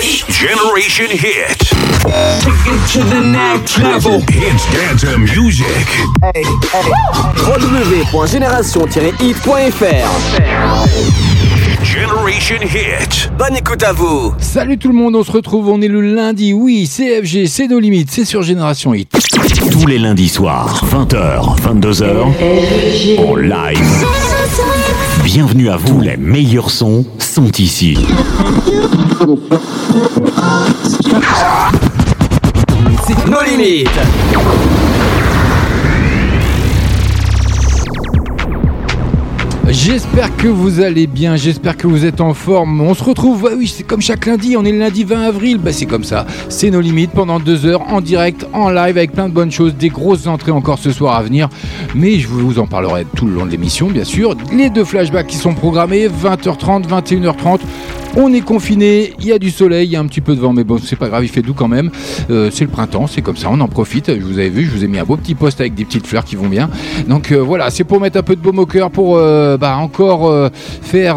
Generation Hit. to the next level. Hits dance music. Hey, www.génération-hit.fr Generation Hit. Bonne écoute à vous. Salut tout le monde, on se retrouve, on est le lundi. Oui, CFG, c'est nos limites, c'est sur Génération Hit. Tous les lundis soirs, 20h, 22h, en live. Bienvenue à vous, les meilleurs sons sont ici. Nos limites J'espère que vous allez bien, j'espère que vous êtes en forme. On se retrouve, oui, c'est comme chaque lundi, on est le lundi 20 avril, bah c'est comme ça. C'est nos limites pendant deux heures en direct, en live, avec plein de bonnes choses, des grosses entrées encore ce soir à venir. Mais je vous en parlerai tout le long de l'émission, bien sûr. Les deux flashbacks qui sont programmés, 20h30, 21h30. On est confiné, il y a du soleil, il y a un petit peu de vent, mais bon, c'est pas grave, il fait doux quand même. Euh, c'est le printemps, c'est comme ça, on en profite. Vous avez vu, je vous ai mis un beau petit post avec des petites fleurs qui vont bien. Donc euh, voilà, c'est pour mettre un peu de baume au cœur, pour euh, bah, encore faire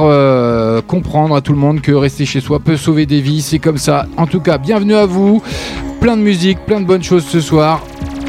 comprendre à tout le monde que rester chez soi peut sauver des vies. C'est comme ça. En tout cas, bienvenue à vous. Plein de musique, plein de bonnes choses ce soir.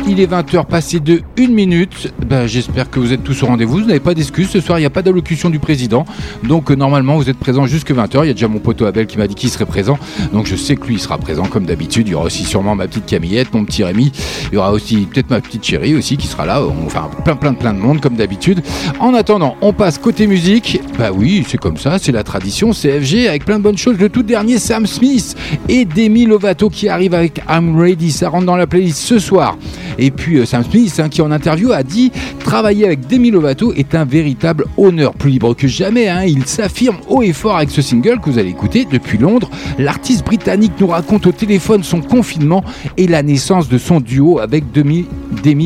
Il est 20h passé de 1 minute. Ben, J'espère que vous êtes tous au rendez-vous. Vous n'avez pas d'excuses. Ce soir, il n'y a pas d'allocution du président. Donc, euh, normalement, vous êtes présents jusque 20h. Il y a déjà mon poteau Abel qui m'a dit qu'il serait présent. Donc, je sais que lui, il sera présent comme d'habitude. Il y aura aussi sûrement ma petite Camillette, mon petit Rémi. Il y aura aussi peut-être ma petite chérie aussi qui sera là. Enfin, plein, plein, plein de monde comme d'habitude. En attendant, on passe côté musique. Bah oui, c'est comme ça. C'est la tradition CFG avec plein de bonnes choses. Le tout dernier, Sam Smith et Demi Lovato qui arrive avec I'm Ready. Ça rentre dans la playlist ce soir. Et puis euh, Sam Smith, hein, qui en interview a dit travailler avec Demi Lovato est un véritable honneur, plus libre que jamais. Hein. Il s'affirme haut et fort avec ce single que vous allez écouter depuis Londres. L'artiste britannique nous raconte au téléphone son confinement et la naissance de son duo avec Demi,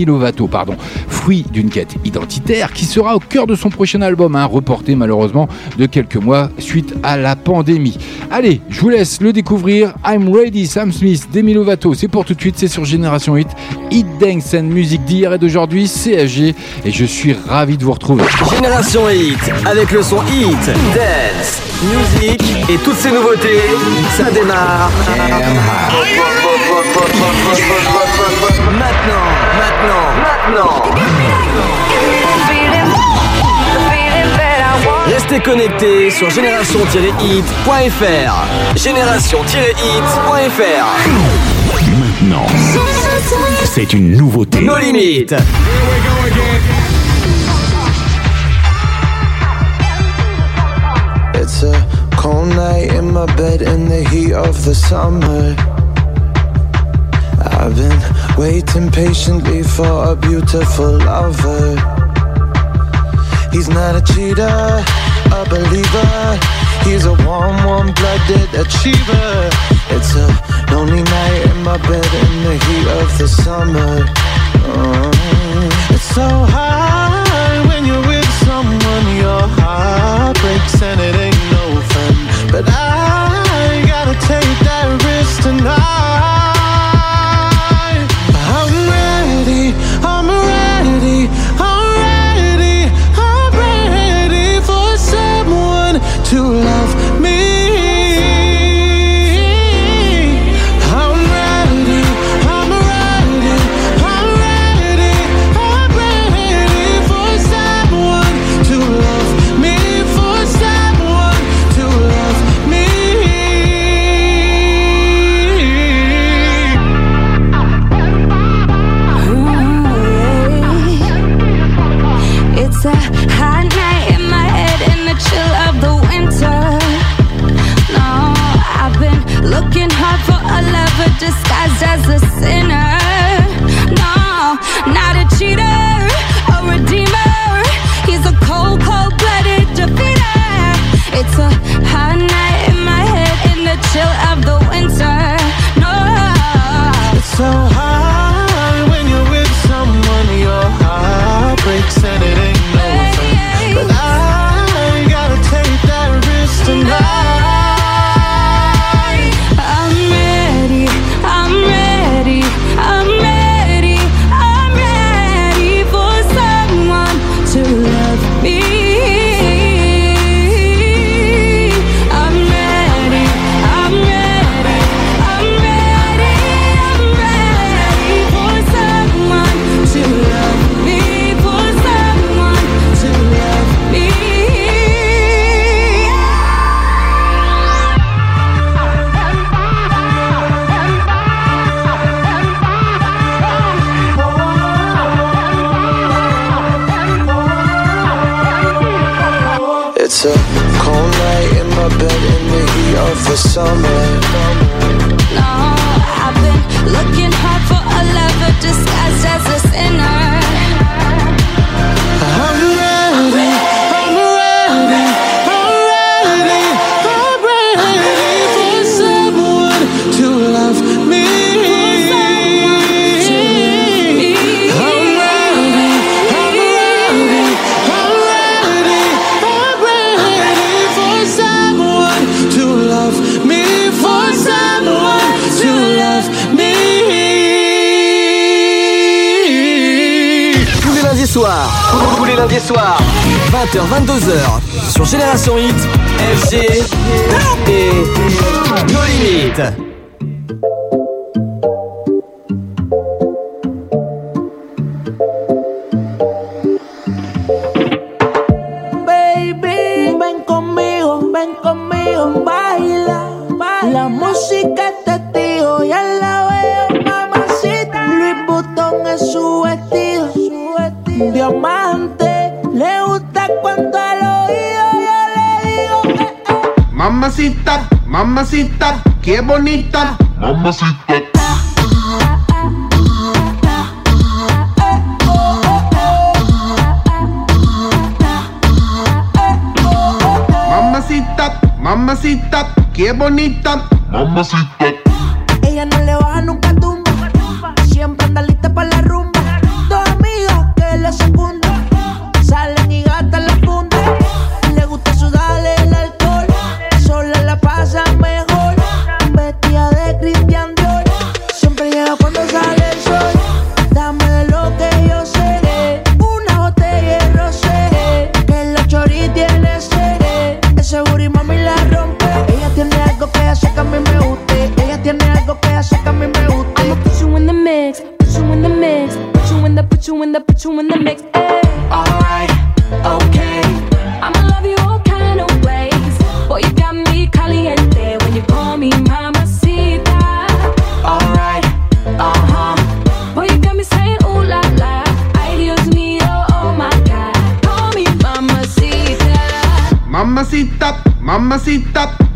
Lovato, pardon, fruit d'une quête identitaire qui sera au cœur de son prochain album, hein, reporté malheureusement de quelques mois suite à la pandémie. Allez, je vous laisse le découvrir. I'm Ready, Sam Smith, Demi Lovato, c'est pour tout de suite, c'est sur Génération 8. Hit Dance and Music d'hier et d'aujourd'hui, CFG, et je suis ravi de vous retrouver. Génération Hit, avec le son Hit, Dance, Music et toutes ces nouveautés, ça démarre. Maintenant, maintenant, maintenant. Restez connectés sur génération-hit.fr. Génération-hit.fr. Maintenant. C'est une nouveauté. Nos limites. It's a cold night in my bed in the heat of the summer. I've been waiting patiently for a beautiful lover. He's not a cheater, a believer. He's a warm, warm-blooded achiever. It's a lonely night in my bed in the heat of the summer. Oh, it's so hard when you're with someone. Your heart breaks and it ain't no fun. But I gotta take that risk tonight.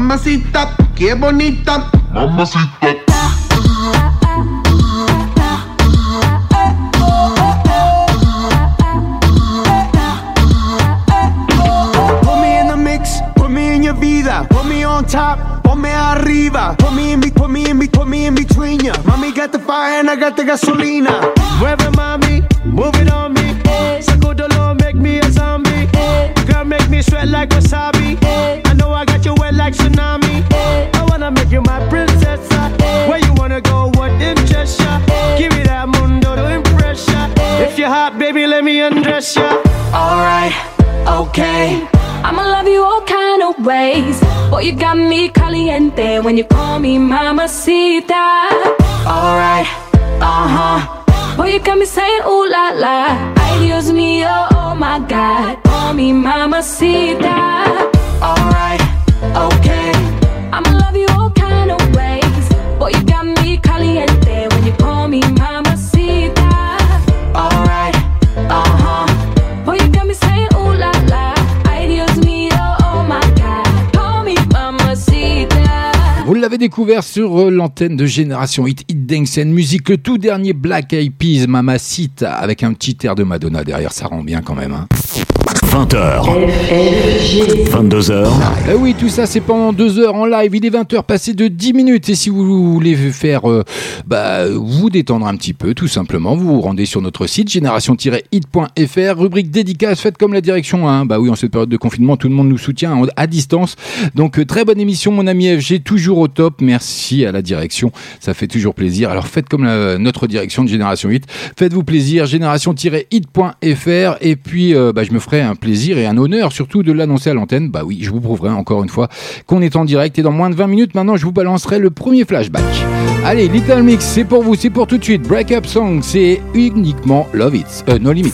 Mamacita, qué bonita. Mamacita. Put me in the mix, put me in your vida, put me on top. Put me arriba, put me in, put me in, put me in between ya. Mommy got the fire and I got the gasolina. Sur euh, l'antenne de Génération Hit, Hit Dance and Music, le tout dernier Black Eyed Peas, Mamacita, avec un petit air de Madonna derrière, ça rend bien quand même. Hein. 20h, 22h, Eh oui, tout ça c'est pendant deux heures en live. Il est 20h passé de 10 minutes. Et si vous voulez faire euh, bah, vous détendre un petit peu, tout simplement, vous vous rendez sur notre site génération-hit.fr, rubrique dédicace, faites comme la direction 1. Bah oui, en cette période de confinement, tout le monde nous soutient en- à distance. Donc euh, très bonne émission, mon ami FG, toujours au top. Merci à la direction, ça fait toujours plaisir. Alors faites comme notre direction de Génération Hit. Faites-vous plaisir, génération-hit.fr. Et puis, euh, bah, je me ferai un plaisir et un honneur surtout de l'annoncer à l'antenne. Bah oui, je vous prouverai encore une fois qu'on est en direct. Et dans moins de 20 minutes, maintenant, je vous balancerai le premier flashback. Allez, Little Mix, c'est pour vous, c'est pour tout de suite. Break Up Song, c'est uniquement Love It, euh, No Limit.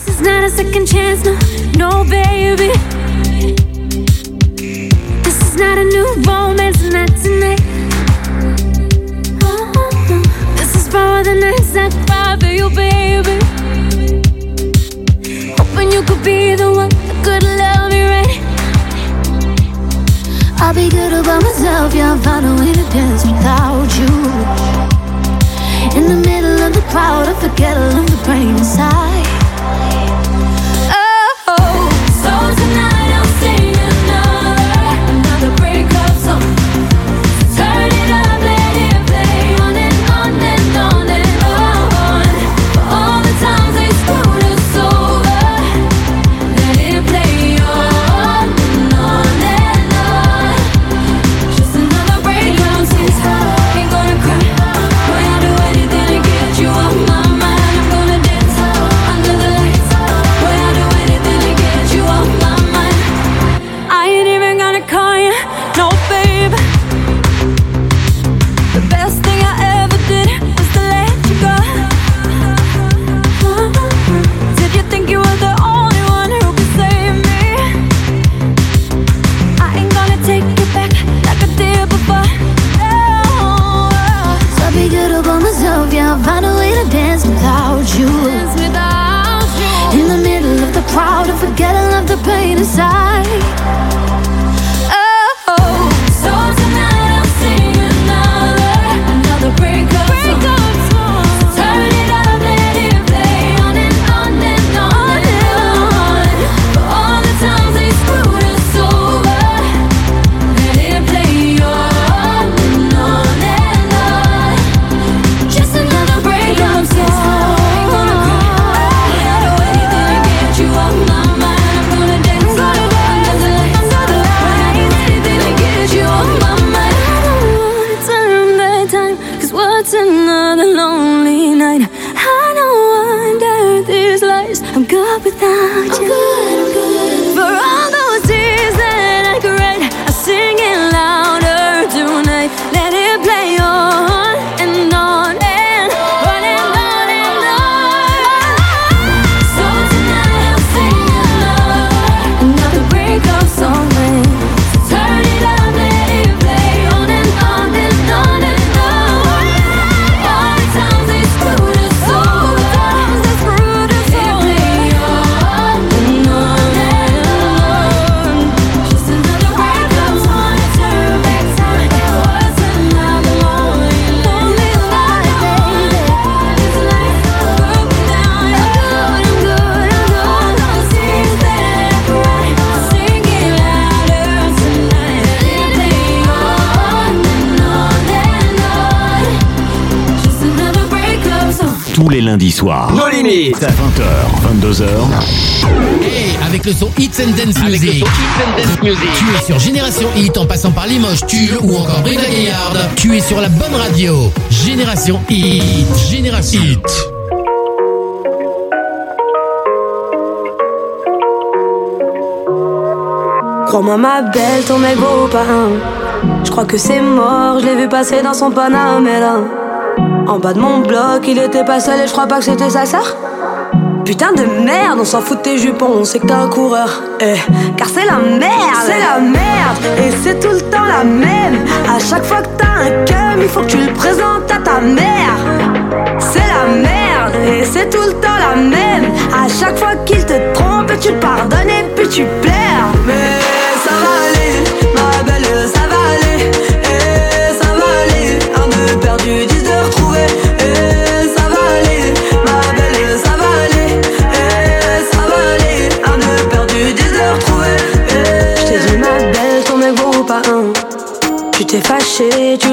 Good about myself, yeah, I'll find a dance without you. In the middle of the crowd, I forget all of the pain inside. Lundis soirs. Nos limites. 20h, 22h, Et avec le son Hits and Dance Music. Tu es sur Génération Hit en passant par Limoges, Tulle ou encore Brive la Gaillarde. Tu es sur la bonne radio. Génération Hit. Génération Hit. Crois-moi ma belle, ton mec pas un. Je crois que c'est mort, je l'ai vu passer dans son Panamera. En bas de mon bloc, il était pas seul et je crois pas que c'était sa sœur. Putain de merde, on s'en fout de tes jupons, on sait que t'es un coureur. Eh, car c'est la merde, c'est la merde, et c'est tout le temps la même. À chaque fois que t'as un cum, il faut que tu le présentes à ta mère. C'est la merde, et c'est tout le temps la même. À chaque fois qu'il te trompe, tu le pardonnes et puis tu pleures.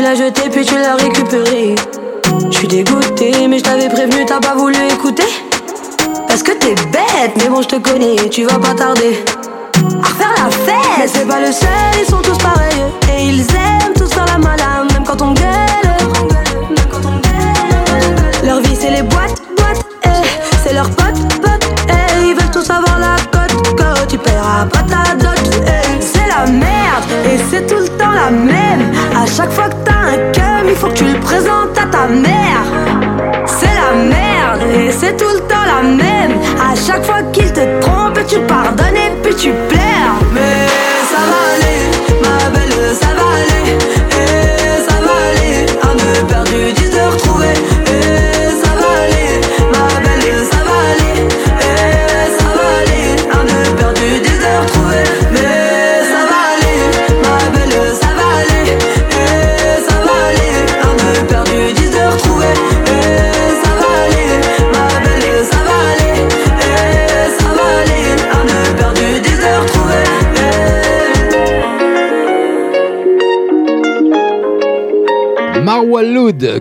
L'as jeté puis tu l'as récupéré. Je suis dégoûté, mais je t'avais prévenu, t'as pas voulu écouter. Parce que t'es bête, mais bon, je te connais, tu vas pas tarder. À refaire la fête, mais c'est pas le seul, ils sont tous pareils. Et ils aiment tous faire la malade, même quand on gueule. Leur vie, c'est les boîtes, boîtes, eh. C'est leur pote, pote, eh. Ils veulent tous avoir la cote, cote. Tu paieras pas ta dot, eh. C'est la merde, et c'est tout le temps la même. À chaque fois que t'as un cum, il faut que tu le présentes à ta mère. C'est la merde, et c'est tout le temps la même. À chaque fois qu'il te trompe, tu pardonnes et puis tu pleures.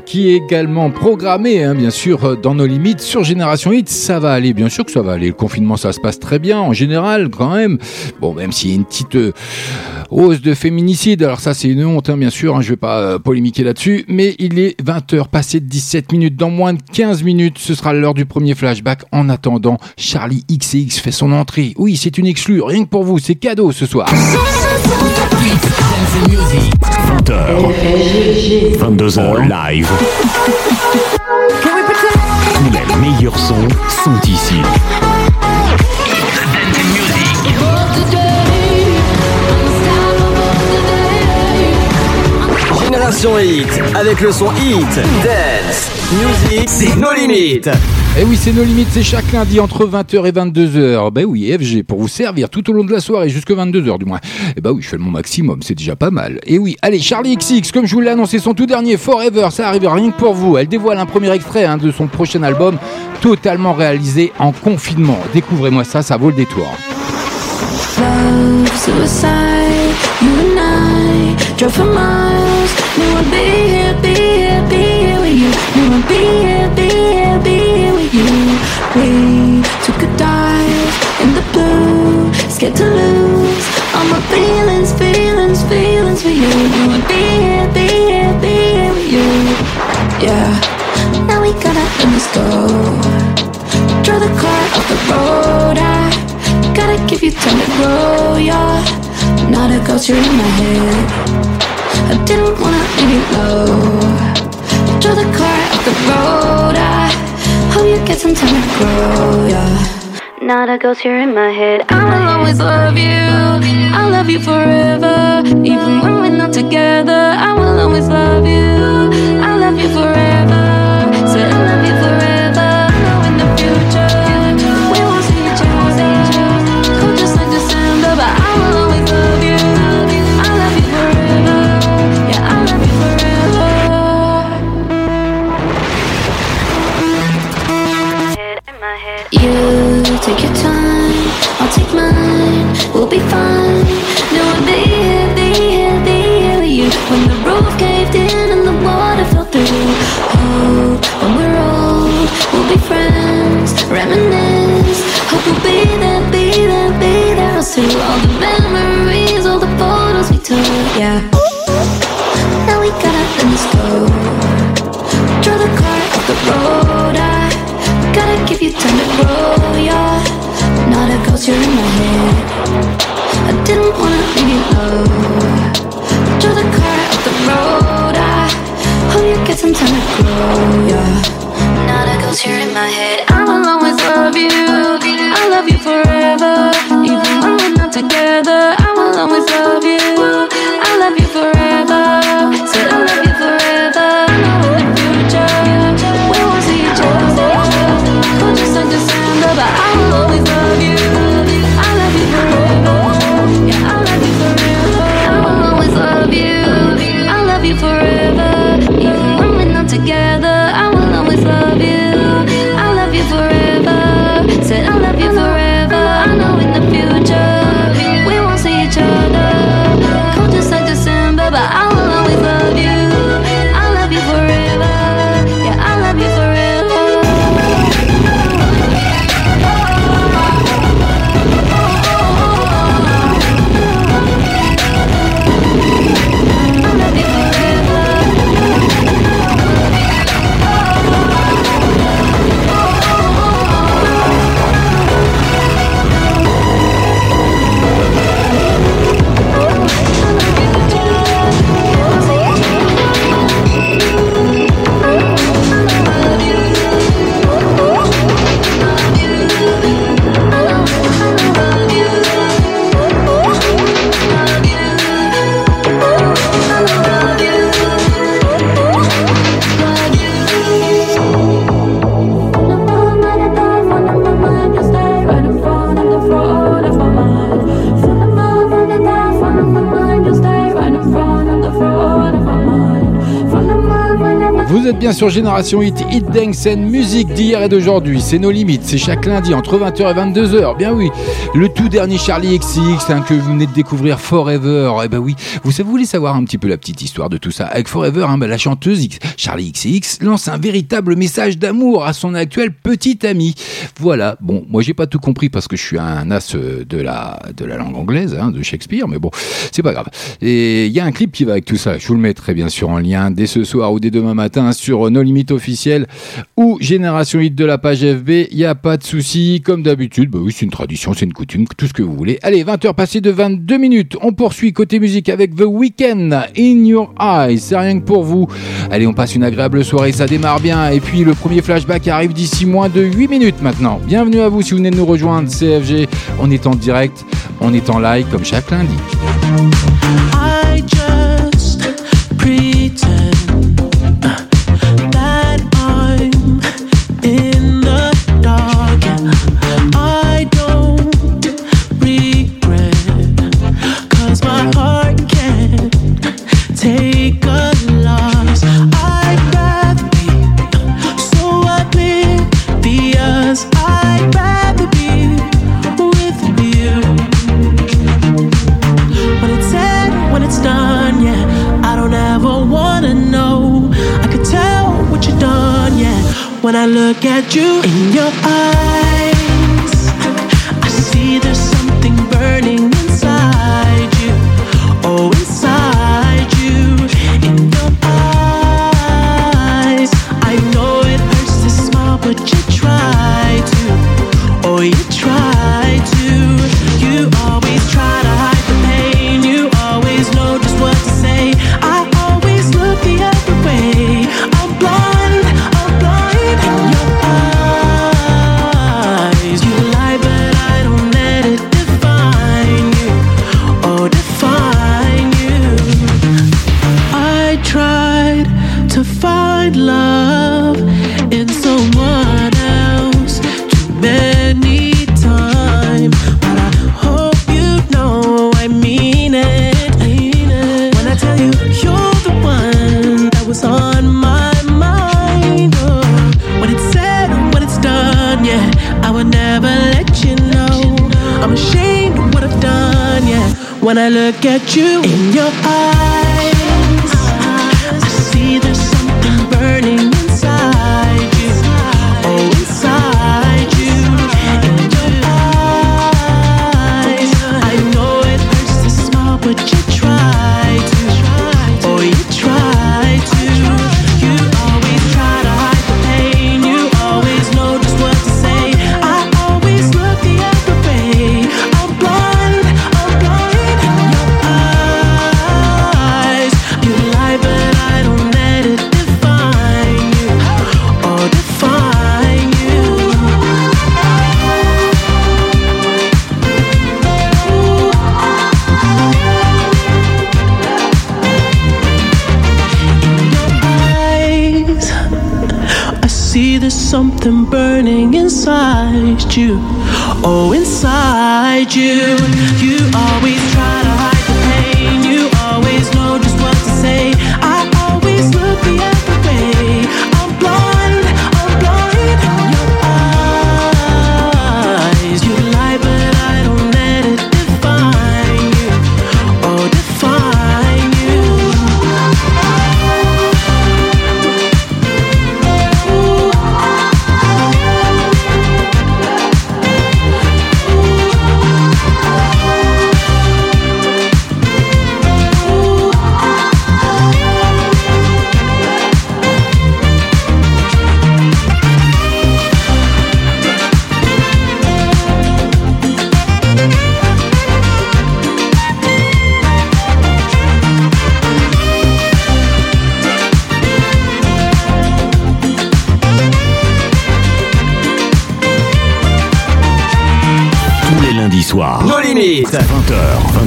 Qui est également programmé, hein, bien sûr, dans nos limites sur Génération Hit. Ça va aller, bien sûr que ça va aller. Le confinement, ça se passe très bien, en général, quand même. Bon, même s'il y a une petite euh, hausse de féminicide, alors ça, c'est une honte, hein, bien sûr. Hein, je vais pas euh, polémiquer là-dessus. Mais il est 20h, passé de 17 minutes. Dans moins de 15 minutes, ce sera l'heure du premier flashback. En attendant, Charlie XX fait son entrée. Oui, c'est une exclue, rien que pour vous. C'est cadeau ce soir. 20h, 22h live. Tous les meilleurs sons sont ici. Génération Hit, avec le son Hit, Dance, Music, c'est nos limites. Et oui, c'est nos limites, c'est chaque lundi entre 20h et 22h. Ben oui, FG, pour vous servir tout au long de la soirée, jusque 22h du moins. Et ben oui, je fais mon maximum, c'est déjà pas mal. Et oui, allez, Charlie XX, comme je vous l'ai annoncé, son tout dernier Forever, ça arrive rien que pour vous. Elle dévoile un premier extrait hein, de son prochain album, totalement réalisé en confinement. Découvrez-moi ça, ça vaut le détour. We took a dive in the blue, scared to lose all my feelings, feelings, feelings for you. I'd be here, be here, be here with you. Yeah, now we gotta let this go. Draw the car off the road. I gotta give you time to grow. You're not a ghost, you're in my head. I didn't wanna leave you low. Draw the car off the road. I hope you get some time to grow. Yeah. Not a ghost, you're in my head. I will always love you. I'll love you forever. Even when we're not together, be fine. No, I'll be here, be here, be here with you. When the roof caved in and the water fell through. Oh, when we're old, we'll be friends. Reminisce. Hope we'll be there, be there, be there. I'll see all the memories, all the photos we took. Yeah. Now we gotta let this go. Draw the car off the road. I gotta give you time to grow. You're a ghost, you're in my head. I didn't wanna leave you low. Draw the car off the road. I hope you get some time to grow. Yeah. Not a ghost, you're in my head. I will always love you. I love you forever. Even when we're not together, I will always love you. I love you forever. Said I love you forever. In the future we won't see each other. Just like December, but I will always love love you forever. Bien sur Génération Hit, Hit Dance musique d'hier et d'aujourd'hui. C'est nos limites, c'est chaque lundi entre 20h et 22h. Bien oui, le tout dernier Charlie XX hein, que vous venez de découvrir Forever. Eh ben oui, vous, vous voulez savoir un petit peu la petite histoire de tout ça. Avec Forever, hein, ben, la chanteuse X- Charlie XX lance un véritable message d'amour à son actuel petit ami. Voilà, bon, moi j'ai pas tout compris parce que je suis un as euh, de la, de la langue anglaise, hein, de Shakespeare, mais bon, c'est pas grave. Et il y a un clip qui va avec tout ça. Je vous le mettrai bien sûr en lien dès ce soir ou dès demain matin sur nos limites officielles ou Génération Hit de la page FB. Il n'y a pas de souci. Comme d'habitude, bah oui, c'est une tradition, c'est une coutume, tout ce que vous voulez. Allez, 20h passées de 22 minutes. On poursuit côté musique avec The Weeknd, In Your Eyes. C'est rien que pour vous. Allez, on passe une agréable soirée, ça démarre bien. Et puis le premier flashback arrive d'ici moins de 8 minutes maintenant. Bienvenue à vous si vous venez de nous rejoindre, CFG. On est en direct, on est en live comme chaque lundi.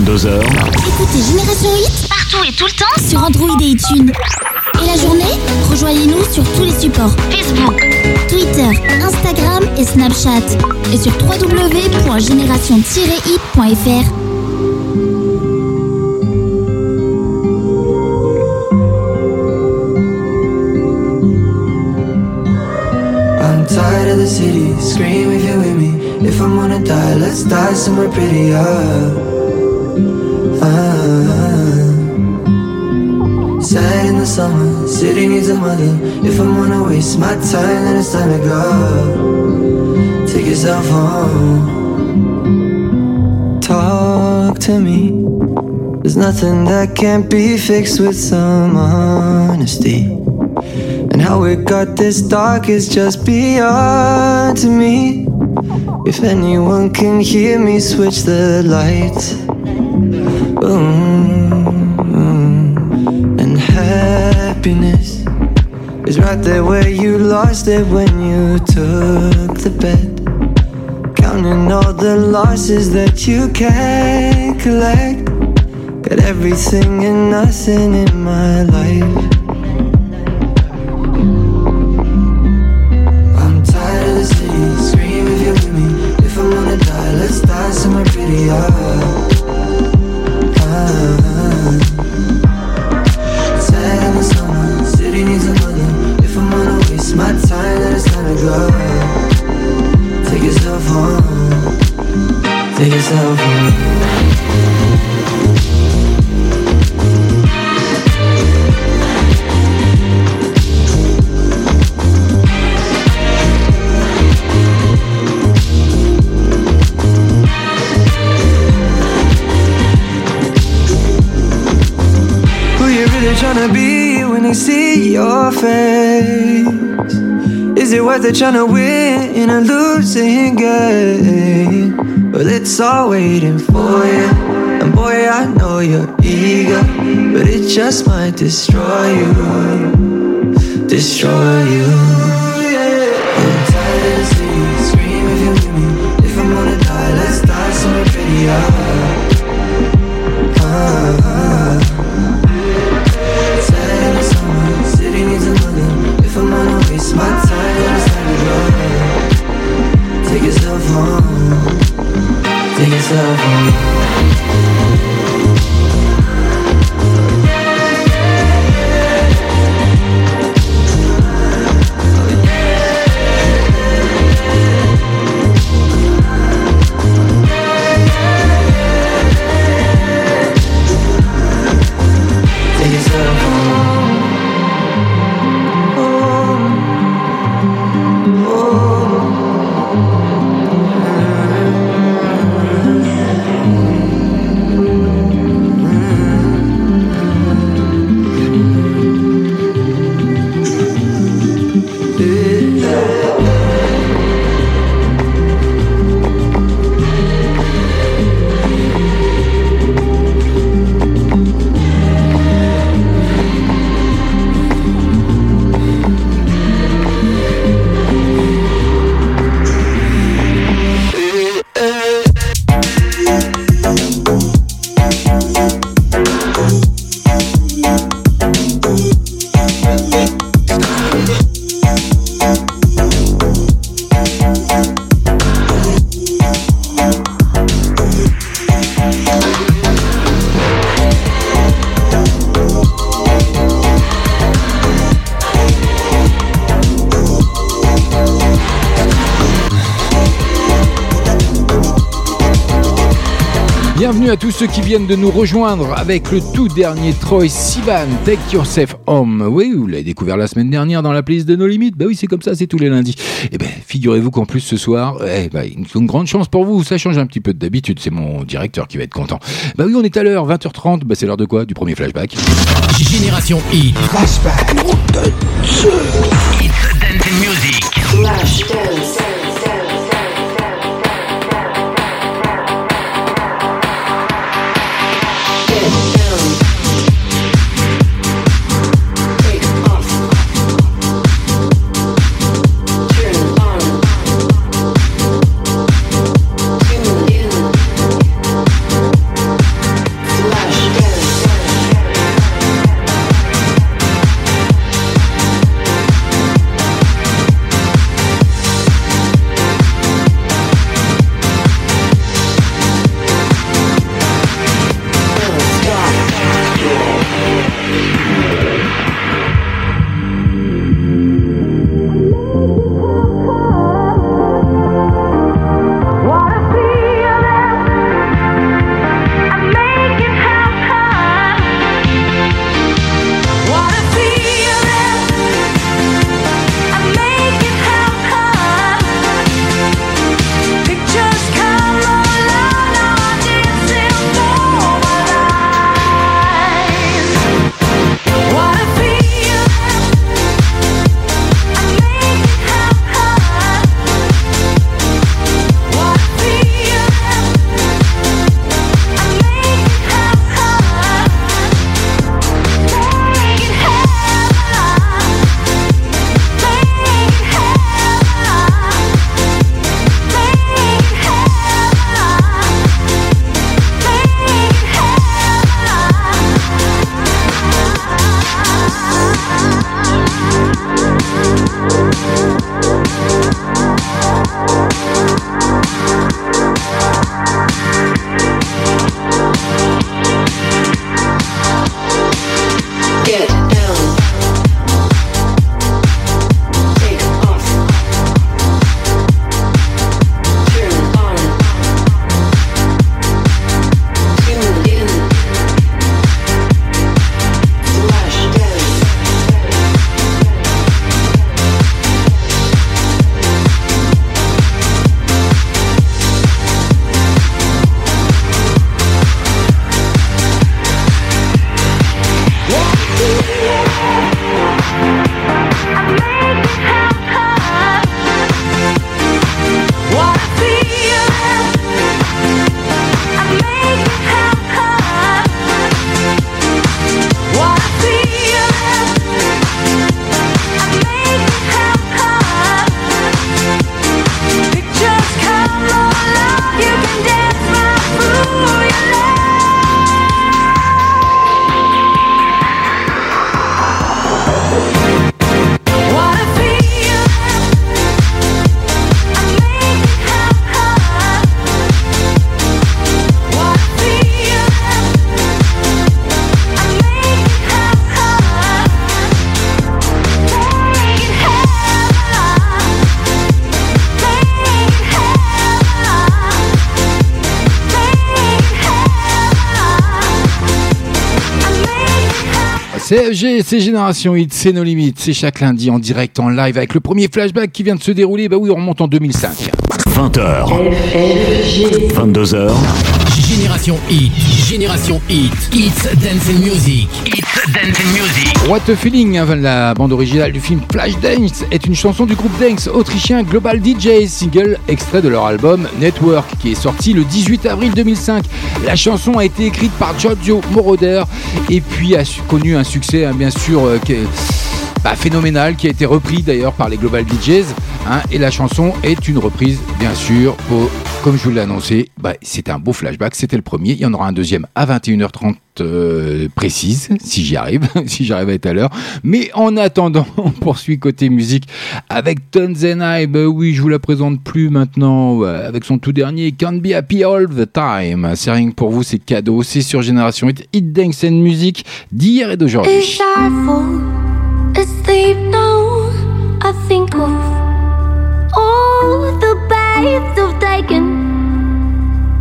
22h. Écoutez Génération Hit partout et tout le temps sur Android et iTunes. Et la journée, rejoignez-nous sur tous les supports Facebook, Twitter, Instagram et Snapchat. Et sur www.génération-hit.fr. tired of the city. Scream if you're with me. If I'm gonna die, let's die somewhere prettier. Ah. Sad in the summer, city needs a mother. If I'm gonna waste my time, then it's time to go. Take yourself home. Talk to me. There's nothing that can't be fixed with some honesty. And how it got this dark is just beyond to me. If anyone can hear me, switch the lights. Mm, And happiness is right there where you lost it when you took the bet. Counting all the losses that you can't collect. Got everything and nothing in my life. Worth it tryna win in a losing game? Well, it's all waiting for you. And boy, I know you're eager, but it just might destroy you. Destroy you. I'm tired of city. Scream if you're me. If I'm gonna die, let's die somewhere prettier. Take yourself Ceux qui viennent de nous rejoindre avec le tout dernier Troy Sivan, Take Yourself Home. Oui, vous l'avez découvert la semaine dernière dans la playlist de nos limites. Bah oui, c'est comme ça, c'est tous les lundis. Et ben, figurez-vous qu'en plus ce soir, eh ben, une, une grande chance pour vous. Ça change un petit peu d'habitude. C'est mon directeur qui va être content. Bah oui, on est à l'heure, 20h30. Bah c'est l'heure de quoi? Du premier flashback. Génération Hit. Flashback. Dance Music. Flash C'est FG, c'est Génération Hit, c'est nos limites, c'est chaque lundi en direct, en live avec le premier flashback qui vient de se dérouler. Bah oui, on remonte en 2005. 20h. 22h. Génération Hit, Génération Hit, It's Dance Music, It's Dance Music. What a Feeling, hein, la bande originale du film Flashdance, est une chanson du groupe dance autrichien Global DJ, single extrait de leur album Network, qui est sorti le 18 avril 2005. La chanson a été écrite par Giorgio Moroder et puis a connu un succès, hein, bien sûr, euh, bah, phénoménal, qui a été repris d'ailleurs par les Global DJs. hein, et la chanson est une reprise, bien sûr, au- comme je vous l'ai annoncé, bah, c'était un beau flashback, c'était le premier. Il y en aura un deuxième à 21h30 euh, précise, si j'y arrive, si j'arrive à être à l'heure. Mais en attendant, on poursuit côté musique avec Tonzenai. Bah oui, je vous la présente plus maintenant, ouais, avec son tout dernier Can't Be Happy All the Time. C'est rien que pour vous, c'est cadeau, c'est sur Génération Hit, Hit Dance and Music d'hier et d'aujourd'hui. All the baths taken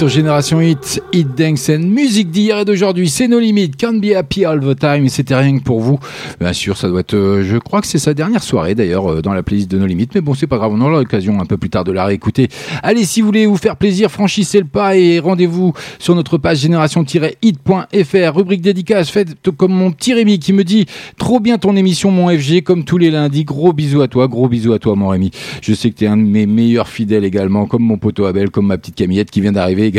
sur Génération Hit, Hit Dance and Musique d'hier et d'aujourd'hui. C'est nos limites. Can't be happy all the time. C'était rien que pour vous. Bien sûr, ça doit être. euh, je crois que c'est sa dernière soirée d'ailleurs euh, dans la playlist de nos limites. Mais bon, c'est pas grave. On aura l'occasion un peu plus tard de la réécouter. Allez, si vous voulez vous faire plaisir, franchissez le pas et rendez-vous sur notre page génération-hit.fr. Rubrique dédicace faite comme mon petit Rémi qui me dit trop bien ton émission, mon FG, comme tous les lundis. Gros bisous à toi. Gros bisous à toi, mon Rémi. Je sais que tu es un de mes meilleurs fidèles également, comme mon poteau Abel, comme ma petite Camillette qui vient d'arriver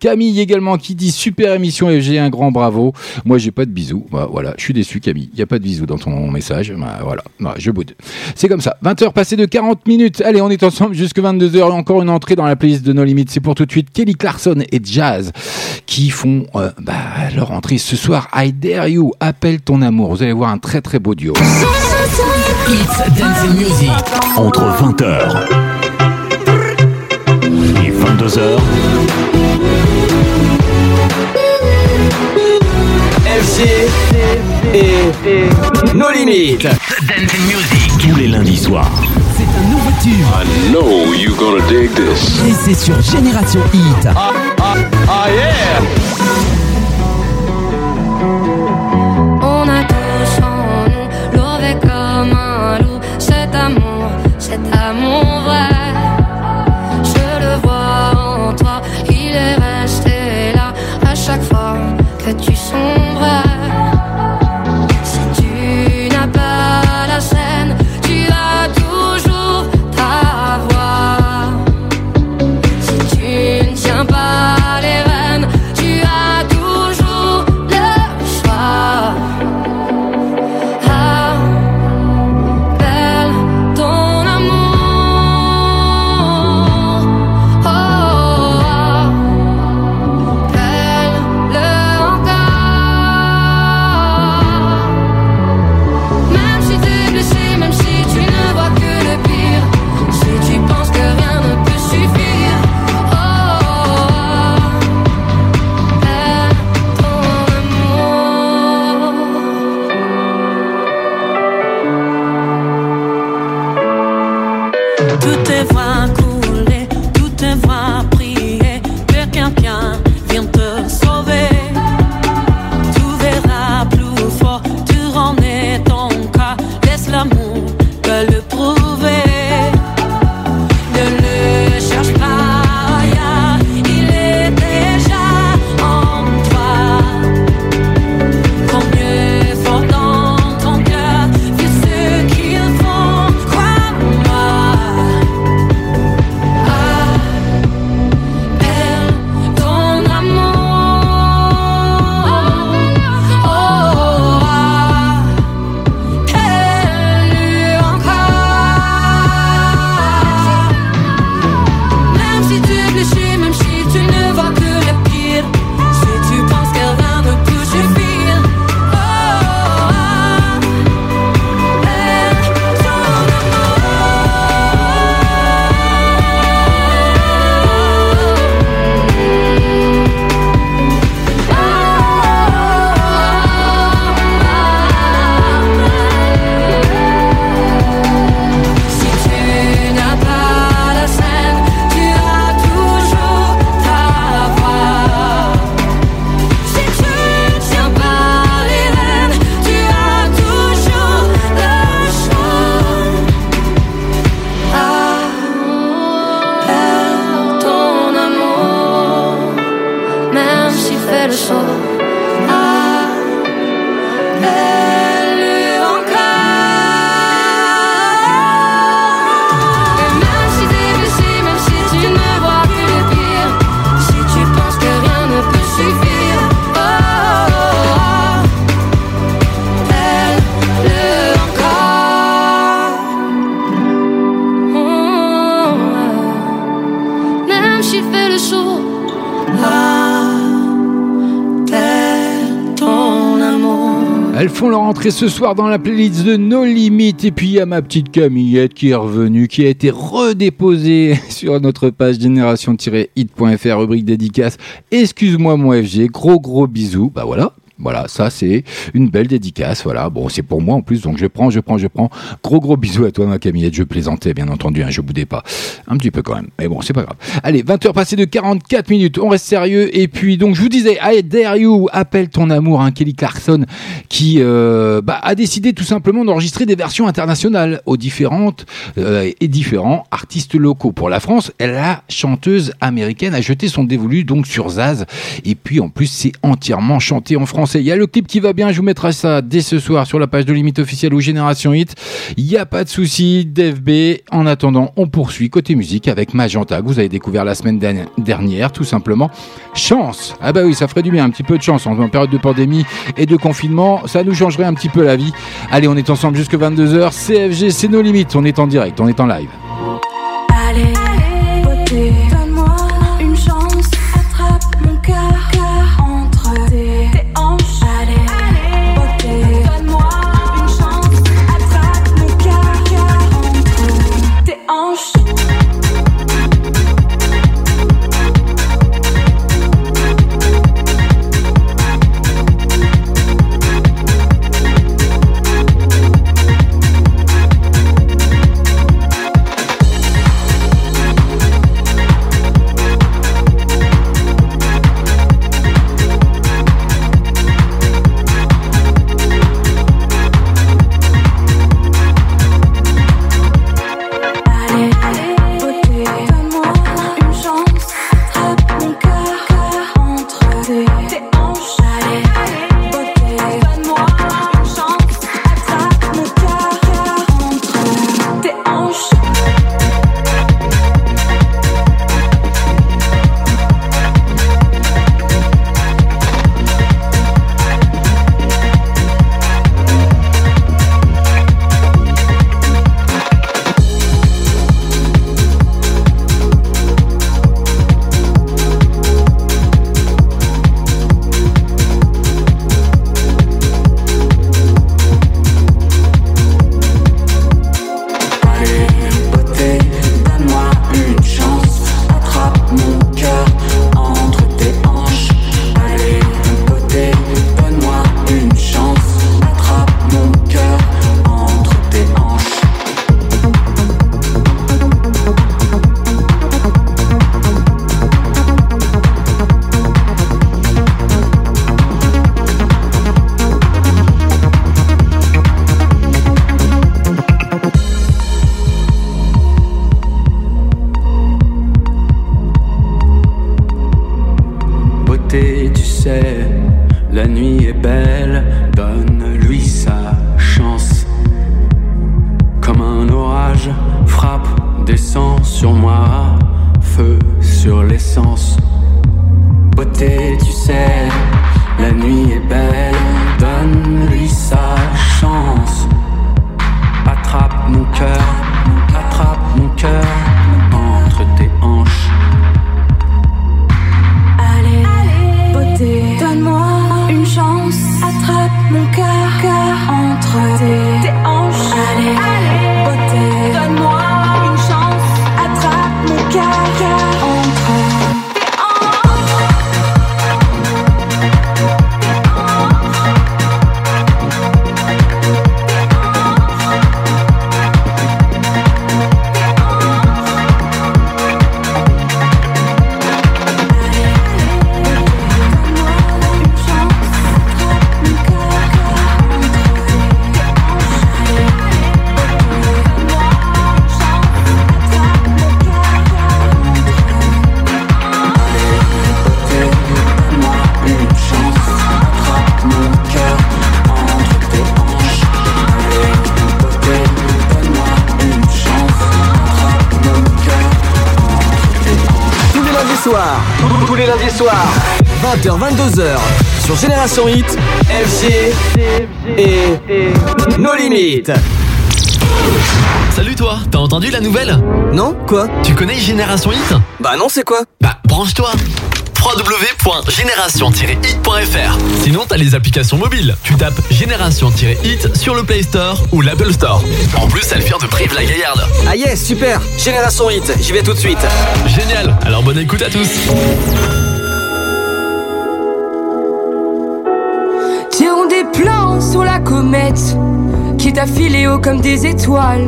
Camille également qui dit super émission FG, un grand bravo. Moi, j'ai pas de bisous. Bah, voilà, je suis déçu, Camille. Il y a pas de bisous dans ton message. Bah, voilà, Bah, je boude. C'est comme ça. 20h passées de 40 minutes. Allez, on est ensemble jusque 22h. Encore une entrée dans la playlist de No Limites. C'est pour tout de suite Kelly Clarkson et Jazz qui font euh, leur entrée ce soir. I Dare You, appelle ton amour. Vous allez voir un très très beau duo. Entre 20h et 22h, FG et nos limites. Dancing Music. tous les lundis soirs. C'est un nouveau tube. I know you're gonna dig this. Et c'est sur Génération Hit. On ce soir dans la playlist de No Limites. Et puis il y a ma petite Camillette qui est revenue, qui a été redéposée sur notre page génération-hit.fr, rubrique dédicace. Excuse-moi mon FG, gros gros bisous. Bah voilà. Voilà, ça c'est une belle dédicace. Voilà, bon, c'est pour moi en plus, donc je prends, je prends, je prends. Gros gros bisous à toi, ma Camillette. Je plaisantais, bien entendu, hein, je boudais pas. Un petit peu quand même, mais bon, c'est pas grave. Allez, 20h passées de 44 minutes, on reste sérieux. Et puis, donc, je vous disais, I Dare You, appelle ton amour, hein, Kelly Clarkson, qui euh, bah, a décidé tout simplement d'enregistrer des versions internationales aux différentes euh, et différents artistes locaux. Pour la France, la chanteuse américaine a jeté son dévolu donc sur Zaz. Et puis, en plus, c'est entièrement chanté en Il y a le clip qui va bien, je vous mettrai ça dès ce soir sur la page de Limite officielle ou Génération Hit. Il n'y a pas de souci, DFB. En attendant, on poursuit côté musique avec Magenta, que vous avez découvert la semaine dernière- dernière, tout simplement. Chance Ah bah oui, ça ferait du bien, un petit peu de chance. En période de pandémie et de confinement, ça nous changerait un petit peu la vie. Allez, on est ensemble jusque 22h. CFG, c'est nos limites. On est en direct, on est en live. Sur Génération Hit, FG et nos limites. Salut toi, t'as entendu la nouvelle? Non Quoi? Tu connais Génération Hit? Bah non, c'est quoi? Bah branche-toi www.génération-hit.fr Sinon t'as les applications mobiles. Tu tapes Génération-hit sur le Play Store ou l'Apple Store. En plus, elle vient de Brive-la-Gaillarde. Ah yes, super Génération Hit, j'y vais tout de suite. Génial, alors bonne écoute à tous. Sur la comète qui filé haut comme des étoiles.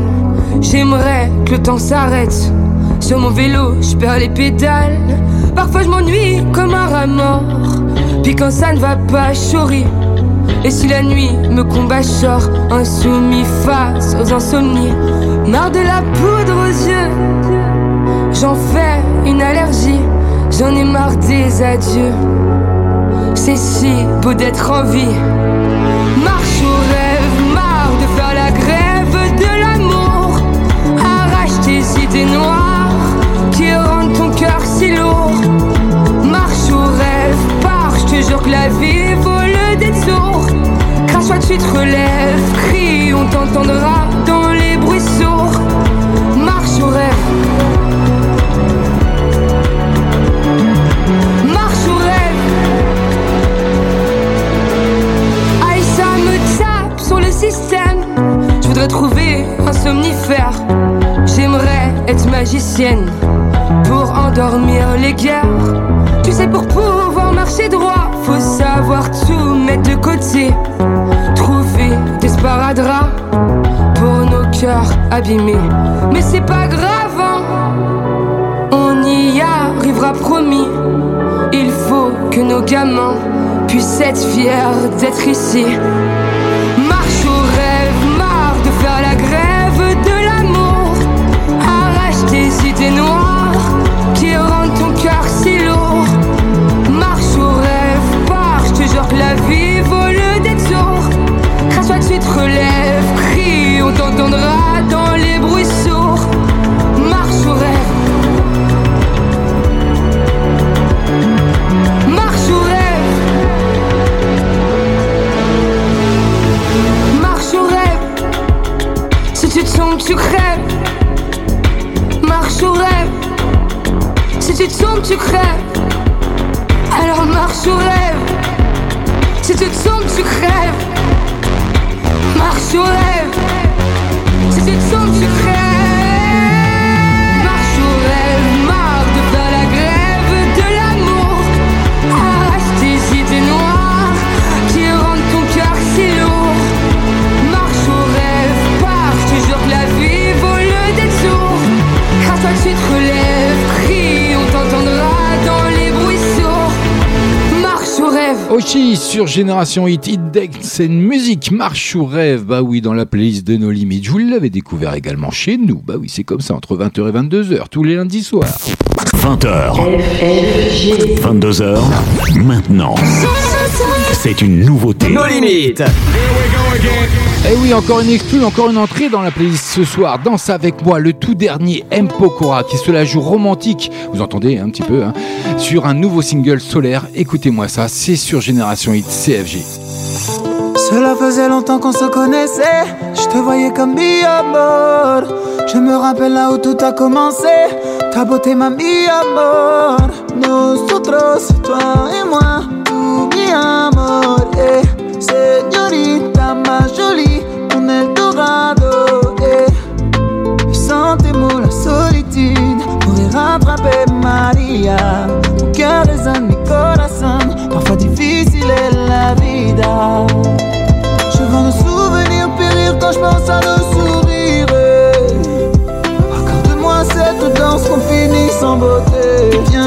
J'aimerais que le temps s'arrête. Sur mon vélo, je perds les pédales. Parfois je m'ennuie comme un rat mort. Puis quand ça ne va pas, je. Et si la nuit me combat, sors insoumis face aux insomnies. Marre de la poudre aux yeux, j'en fais une allergie. J'en ai marre des adieux. C'est si beau d'être en vie. Marche au rêve, marre de faire la grève de l'amour. Arrache tes idées noires qui rendent ton cœur si lourd. Marche au rêve, pars, je te jure que la vie vaut le détour. Crache-toi, tu te relèves, crie, on t'entendra dans les bruits sourds. Marche au rêve. Voudrais trouver un somnifère. J'aimerais être magicienne pour endormir les guerres. Tu sais, pour pouvoir marcher droit, faut savoir tout mettre de côté. Trouver des sparadraps pour nos cœurs abîmés. Mais c'est pas grave, hein. on y arrivera promis. Il faut que nos gamins puissent être fiers d'être ici. Tu crèves. Marche au rêve. Si tu tombes, tu crèves. Alors marche au rêve. Si tu tombes, tu crèves. Marche au rêve. Si tu tombes, tu crèves. Oshi sur Génération Hit, Hit Dance and Music, marche ou rêve, bah oui, dans la playlist de nos limites. Je vous l'avais découvert également chez nous, bah oui, c'est comme ça, entre 20h et 22h, tous les lundis soirs. 20h. 22h. Maintenant. C'est une nouveauté. Nos limites. Eh oui, encore une exclue, encore une entrée dans la playlist ce soir. Danse avec moi, le tout dernier M. Pokora, qui se la joue romantique. Vous entendez un petit peu, hein, sur un nouveau single solaire. Écoutez-moi ça, c'est sur Génération Hit CFG. Cela faisait longtemps qu'on se connaissait. Je te voyais comme mi amor. Je me rappelle là où tout a commencé. Ta beauté m'a mis amor. Nosotros, toi et moi, tu mi amor. Eh. Señorita más jolie, un Eldorado. Eh. Et sans tes mots, la solitude pourrait rattraper Maria. Mon cœur résonne, Je vois nos souvenirs périr quand je pense à nos sourires. Accorde-moi cette danse qu'on finit sans beauté.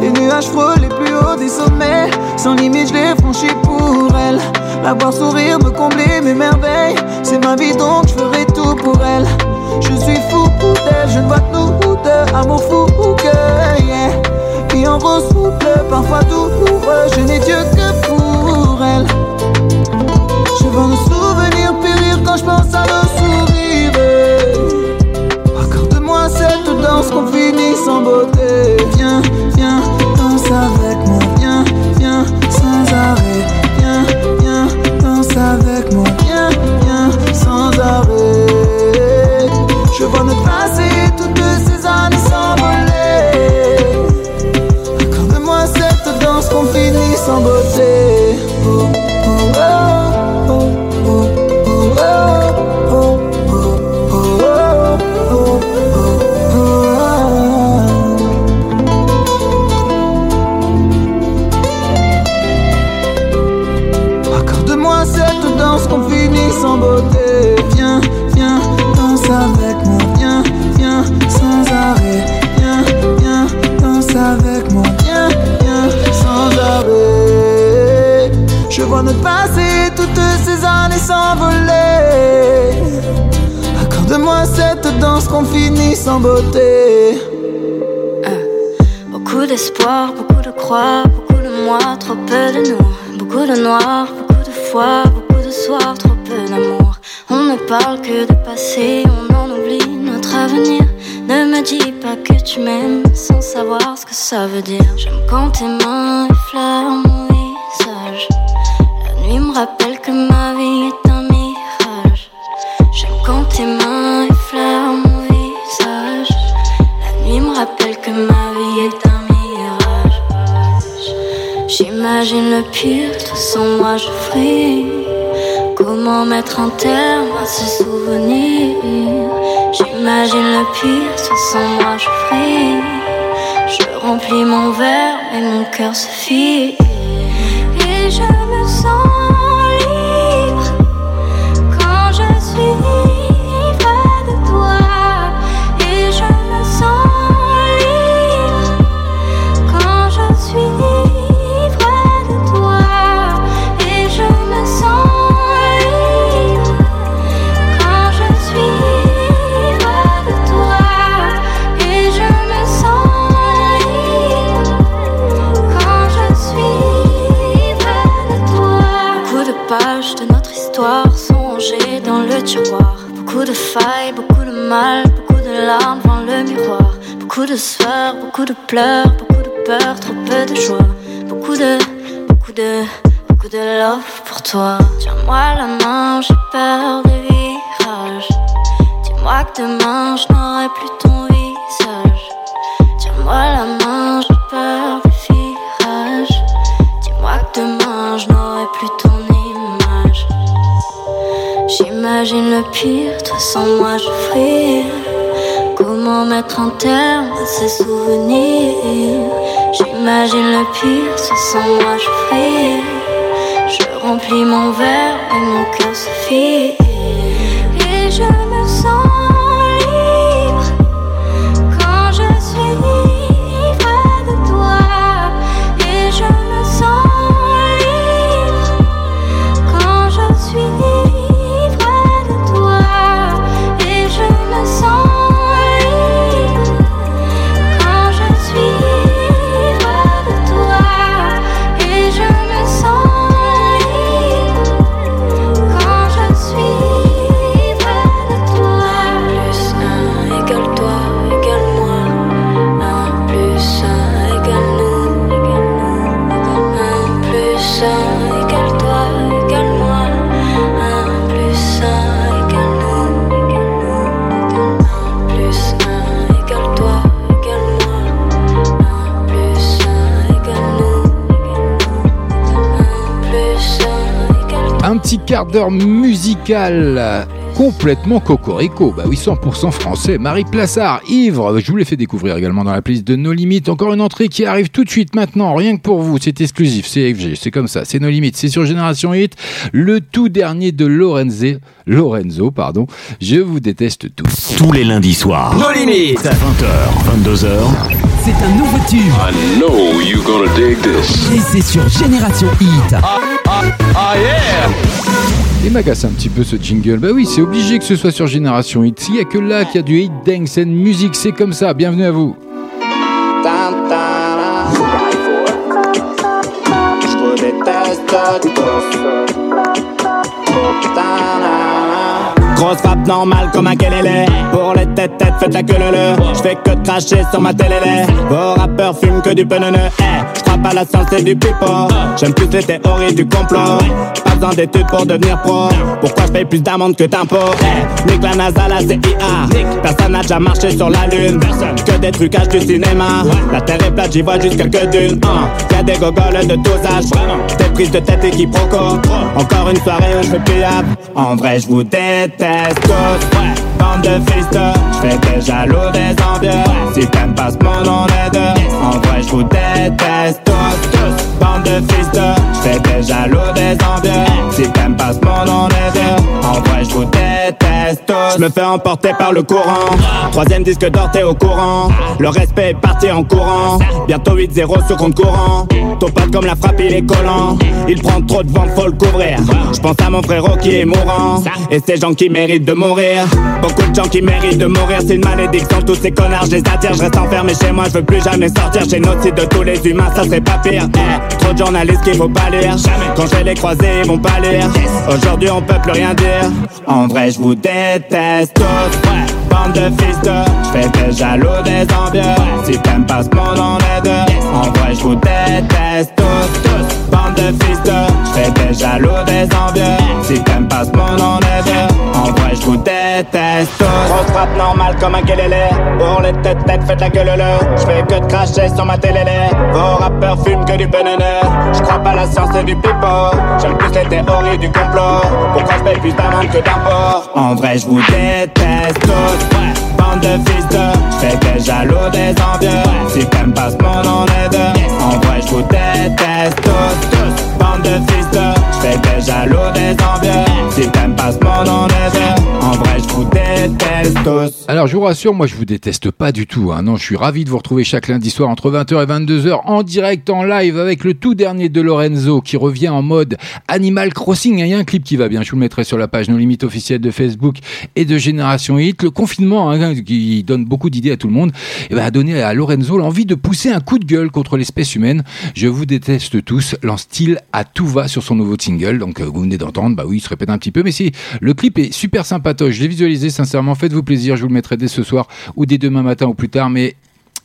Les nuages frôlent les plus hauts des sommets. Sans limite, je les franchis pour elle. La voir sourire, me combler mes merveilles. C'est ma vie donc je ferai tout pour elle. Je suis fou d'elle, je ne vois que nous deux. Amour fou que, yeah. Vie en rose souple, parfois douloureux. Je n'ai Dieu que Pour un souvenir péril quand qu'on beauté. Beaucoup d'espoir, beaucoup de croix, beaucoup de moi, trop peu de nous. Beaucoup de noir, beaucoup de foi, beaucoup de soir, trop peu d'amour. On ne parle que de passé, on en oublie notre avenir. Ne me dis pas que tu m'aimes sans savoir ce que ça veut dire. J'aime quand tes mains effleurent mettre un terme à ces souvenirs J'imagine le pire, toi sans moi je. Je remplis mon verre et mon cœur se fie. Et je pleurs, beaucoup de peur, trop peu de joie. Beaucoup de, beaucoup de, beaucoup de love pour toi. Tiens-moi la main, j'ai peur des virages. Dis-moi que demain je n'aurai plus ton visage. Tiens-moi la main, j'ai peur des virages. Dis-moi que demain je n'aurai plus ton image. J'imagine le pire, toi sans moi je fris. Comment mettre un terme à ces souvenirs? J'imagine le pire, toi sans moi je fris. Je remplis mon verre et mon cœur se fie. Et je petit quart d'heure musical complètement cocorico. Bah oui, 100% français. Marie Plassard, Ivre, je vous l'ai fait découvrir également dans la playlist de No Limites. Encore une entrée qui arrive tout de suite maintenant, rien que pour vous. C'est exclusif, c'est FG, c'est comme ça, c'est No Limites. C'est sur Génération Hit, le tout dernier de Lorenzo. Lorenzo, pardon. Je vous déteste tous. Tous les lundis soirs. No limites. 20h, 22h. C'est un nouveau tube. I know you're gonna dig this. Et c'est sur Génération Hit. Ah yeah! Il m'agace un petit peu ce jingle. Bah oui, c'est obligé que ce soit sur Génération Hit. Il n'y a que là qu'il y a du hit dance and music, c'est comme ça. Bienvenue à vous. Je déteste Grosse frappe normale comme un kelele Pour les têtes têtes faites la queue le le Je fais que de cracher sur ma télé Vos rappeurs fument que du peneneux Eh, je crois pas la science du pipeau J'aime plus les théories du complot. Pas besoin d'études pour devenir pro. Pourquoi je paye plus d'amende que d'impôts? Eh, nique la NASA, la CIA Personne n'a déjà marché sur la lune. Que des trucages du cinéma. La terre est plate, j'y vois juste quelques dunes. Hein. Y'a des gogoles de tous âges. Des prises de tête et quiproquos Encore une soirée où je fais En vrai je vous déteste Bande de fils de. J'fais des jaloux des envieux. Si t'aimes pas ce monde on est deux. En vrai je vous déteste tous Bande de fils de. J'fais des jaloux des envieux. Si t'aimes pas ce monde on est deux. En vrai je vous déteste tous Je me fais emporter par le courant. Troisième disque d'or, t'es au courant. Le respect est parti en courant. Bientôt 8-0 sur compte courant. Ton pote comme la frappe, il est collant. Il prend trop de vent, faut le couvrir. Je pense à mon frérot qui est mourant. Et ces gens qui méritent de mourir. Beaucoup de gens qui méritent de mourir. C'est une malédiction, tous ces connards, je les attire. Je reste enfermé chez moi, je veux plus jamais sortir. Génocide de tous les humains, ça c'est pas pire. Eh, trop de journalistes qu'il faut pas lire. Quand je vais les croiser, ils vont pas lire. Aujourd'hui, on peut plus rien dire. En vrai, je vous déteste tous. Bande de fils de, je fais des jaloux des envieux. Si t'aimes pas ce monde, on est deux. En vrai, je vous déteste tous, tous. De fils de, je fais des jaloux des envieux. Si t'aimes pas ce monde, on est. En vrai, je vous déteste tous. On frappe normal comme un guélélé. Pour les têtes têtes, faites la gueule le. Je fais que de cracher sur ma télé. Vos rappeurs fument que du bénéné. Je crois pas la science et du pipeau. J'aime plus les théories du complot. Pourquoi je paye plus d'amende que d'impôts? En vrai, je vous déteste tous. Bande de fils de, je fais des jaloux des envieux. Si t'aimes pas ce monde, on est deux. En vrai, je vous déteste tous, tous. Bande de fils de, je fais des jaloux des envieux. Si t'aimes pas ce monde, on est deux. En vrai, je vous déteste Alors je vous rassure, moi je vous déteste pas du tout. Hein. Non, je suis ravi de vous retrouver chaque lundi soir entre 20h et 22h en direct, en live avec le tout dernier de Lorenzo qui revient en mode Animal Crossing. Il y a un clip qui va bien, je vous le mettrai sur la page No Limite officielle de Facebook et de Génération Hit. Le confinement, hein, qui donne beaucoup d'idées à tout le monde, eh ben, a donné à Lorenzo l'envie de pousser un coup de gueule contre l'espèce humaine. Je vous déteste tous, lance-t-il à tout va sur son nouveau single. Donc euh, vous venez d'entendre, bah oui, il se répète un petit peu, mais si le clip est super sympatoche, je l'ai visualisé sincèrement, faites-vous plaisir, je vous le mettrai dès ce soir ou dès demain matin ou plus tard, mais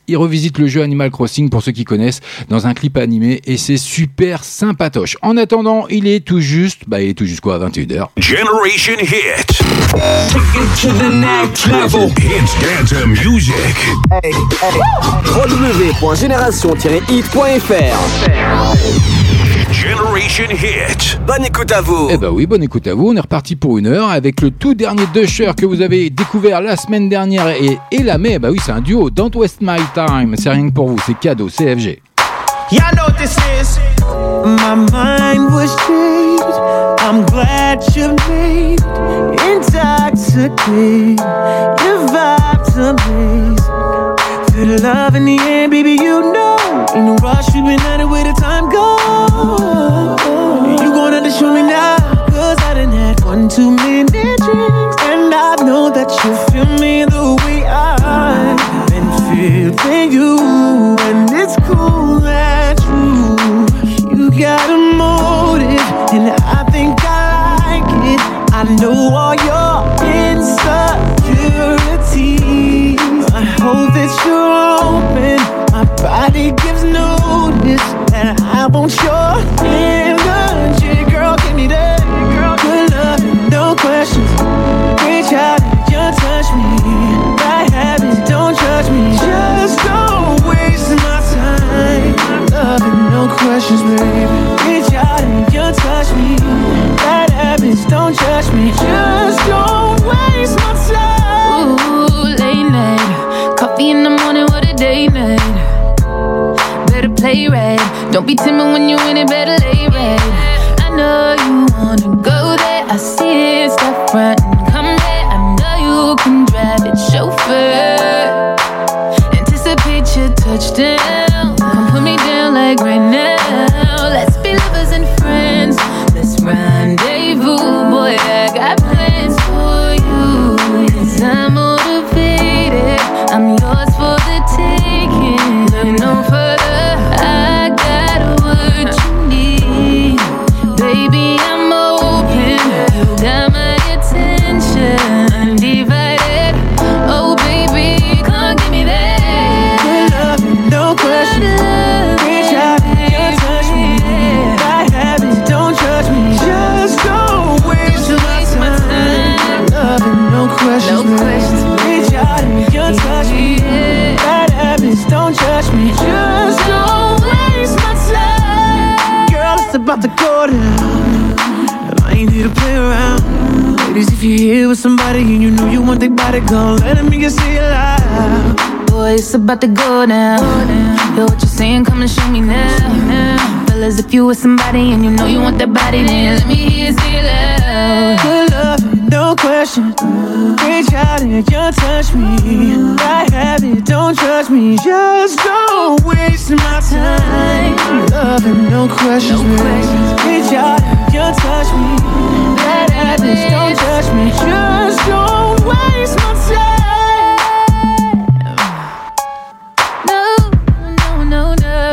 il revisite le jeu Animal Crossing pour ceux qui connaissent dans un clip animé et c'est super sympatoche. En attendant, il est tout juste, bah il est tout juste quoi, à 21h. Generation Hit. Take it to the next level. Dance music. www.génération-hit.fr Generation Hit. Bonne écoute à vous. Eh bah oui, bonne écoute à vous. On est reparti pour une heure avec le tout dernier Dusher que vous avez découvert la semaine dernière et, et la mai. Bah oui, c'est un duo. Don't waste my time. C'est rien que pour vous. C'est cadeau. CFG. Know this is. My mind was changed. I'm glad you made amazing. Feel the love in the baby. You know, in no rush, we've been at it the time. You gonna to show me now, cause I done had one too many drinks, and I know that you feel me the way been feeling you, and it's cool that you you got a motive, and I think I like it. I know all your insecurities. I hope that you're open. My body gives notice that I want your energy, girl. Give me that, girl. good love, no questions. Reach out Just don't waste my time. Love and no questions, baby. Reach out and just touch me. Bad habits, don't judge me. Just don't waste my time. Ooh, late night. Coffee in the morning, what a day night. Better play right. Don't be timid when you win it, better lay right. I know here with somebody and you know you want their body, go let me get see it loud. Boy, it's about to go down. Yo, what you saying? Come and show me now. Fellas, if you with somebody and you know you want that body, then let me hear you say it loud. No question. Reach out and you touch me. I have it, don't judge me. Just don't waste my time. Loving, no questions. Reach out and you touch me. That happens, don't judge me. Just don't waste my time.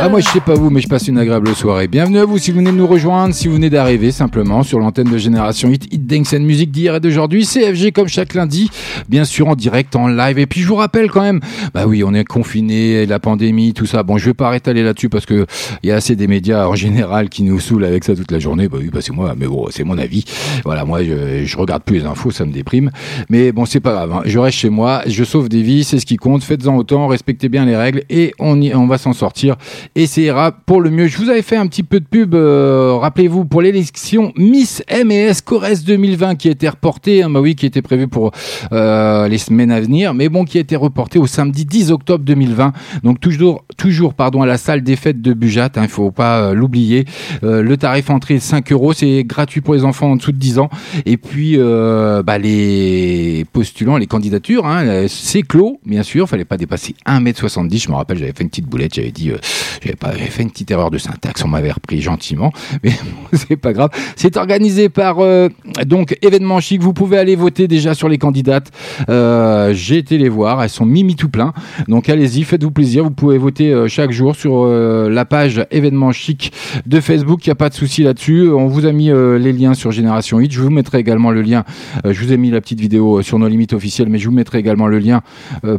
Ah moi je sais pas vous mais je passe une agréable soirée. Bienvenue à vous si vous venez de nous rejoindre, si vous venez d'arriver simplement sur l'antenne de Génération Hit, Hit Dance and Music d'hier et d'aujourd'hui, CFG comme chaque lundi, bien sûr en direct, en live. Et puis je vous rappelle quand même, bah oui on est confiné, la pandémie, tout ça. Bon je vais pas rétaler là-dessus parce que il y a assez des médias en général qui nous saoulent avec ça toute la journée. Bah oui bah c'est moi, mais bon c'est mon avis. Voilà moi je, je regarde plus les infos, ça me déprime. Mais bon c'est pas grave, hein. je reste chez moi, je sauve des vies, c'est ce qui compte. Faites-en autant, respectez bien les règles et on y, on va s'en sortir et ça ira pour le mieux. Je vous avais fait un petit peu de pub, euh, rappelez-vous, pour l'élection Miss M&S Corrèze 2020 qui a été reportée, hein, bah oui, qui était prévue pour euh, les semaines à venir, mais bon, qui a été reportée au samedi 10 octobre 2020. Donc toujours, toujours pardon, à la salle des fêtes de Bujat, il hein, faut pas euh, l'oublier. Euh, le tarif entrée est 5 euros, c'est gratuit pour les enfants en dessous de 10 ans. Et puis, euh, bah, les postulants, les candidatures, hein, euh, c'est clos, bien sûr, fallait pas dépasser 1m70. Je me rappelle, j'avais fait une petite boulette, j'avais dit, j'avais fait une petite erreur de syntaxe, on m'avait repris gentiment, mais bon, c'est pas grave. C'est organisé par euh, donc événement chic. Vous pouvez aller voter déjà sur les candidates. Euh, J'ai été les voir, elles sont mimi tout plein. Donc allez-y, faites-vous plaisir. Vous pouvez voter euh, chaque jour sur euh, la page événement chic de Facebook. Il n'y a pas de souci là-dessus. On vous a mis euh, les liens sur Génération 8. Je vous mettrai également le lien. je vous ai mis la petite vidéo sur nos limites officielles, mais je vous mettrai également le lien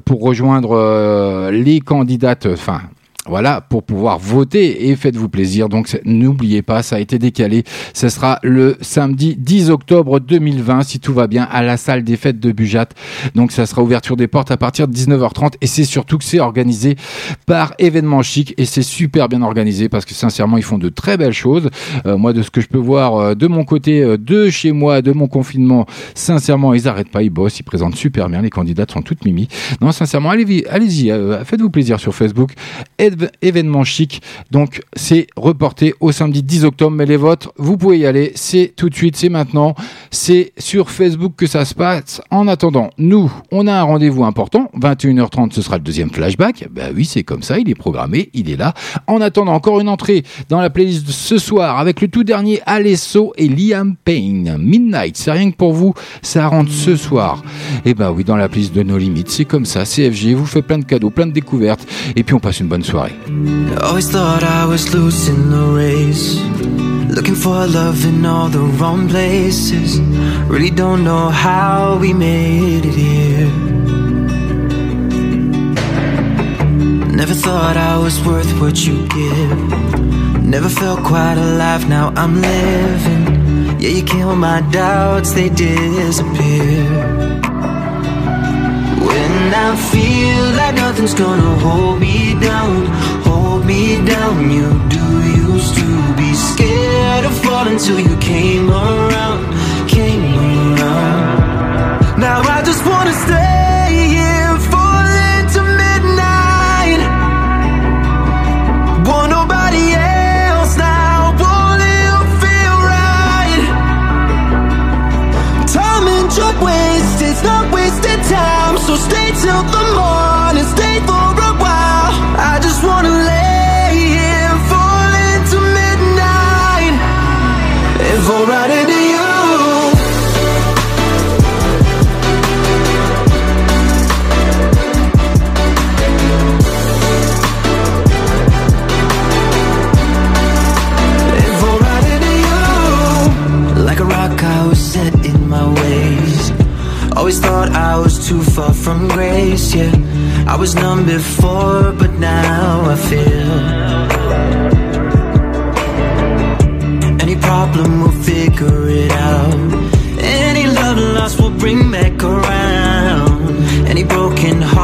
pour rejoindre les candidates. Enfin. Voilà, pour pouvoir voter et faites-vous plaisir. Donc n'oubliez pas, ça a été décalé. Ce sera le samedi 10 octobre 2020, si tout va bien, à la salle des fêtes de Bujat. Donc ça sera ouverture des portes à partir de 19h30 et c'est surtout que c'est organisé par événement chic et c'est super bien organisé parce que sincèrement ils font de très belles choses. Euh, moi de ce que je peux voir euh, de mon côté, euh, de chez moi, de mon confinement, sincèrement ils arrêtent pas, ils bossent, ils présentent super bien. Les candidates sont toutes mimi. Non sincèrement allez-y, allez-y, euh, faites-vous plaisir sur Facebook. Éve- événement chic. Donc c'est reporté au samedi 10 octobre, mais les votes, vous pouvez y aller. C'est tout de suite, c'est maintenant. C'est sur Facebook que ça se passe. En attendant, nous, on a un rendez-vous important. 21h30, ce sera le deuxième flashback. Ben oui, c'est comme ça, il est programmé, il est là. En attendant, encore une entrée dans la playlist de ce soir avec le tout dernier Alesso et Liam Payne. Midnight, c'est rien que pour vous, ça rentre ce soir. Et ben oui, dans la playlist de nos limites, c'est comme ça. CFG vous fait plein de cadeaux, plein de découvertes. Et puis on passe une bonne soirée. Always thought I was losing the race. Looking for love in all the wrong places. Really don't know how we made it here. Never thought I was worth what you give. Never felt quite alive, now I'm living. Yeah, you kill my doubts, they disappear. I feel like nothing's gonna hold me down, hold me down. You do used to be scared of falling till you came around, So stay till the morning, stay for a while. I just wanna lay here, fall into midnight, and fall right into you. And fall right into you. Like a rock, I was set in my ways. Always thought I was too far from grace, yeah. I was numb before, but now I feel. Any problem, we'll figure it out. Any love lost, we'll bring back around. Any broken heart,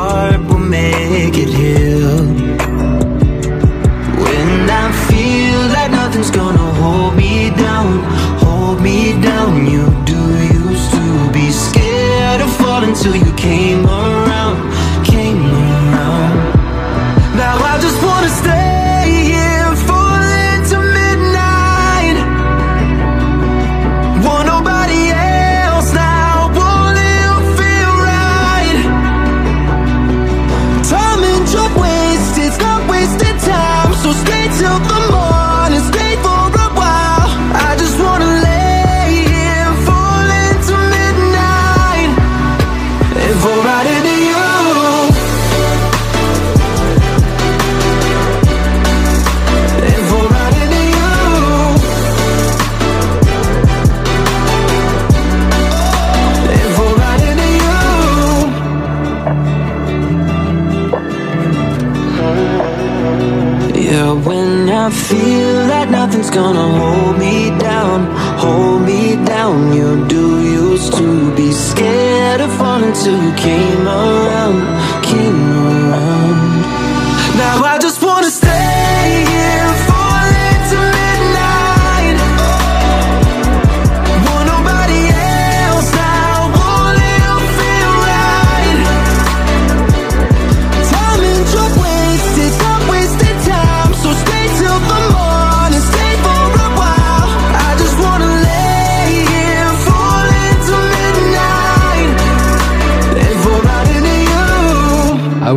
gonna hold me down, hold me down. You do used to be scared of falling till you came around,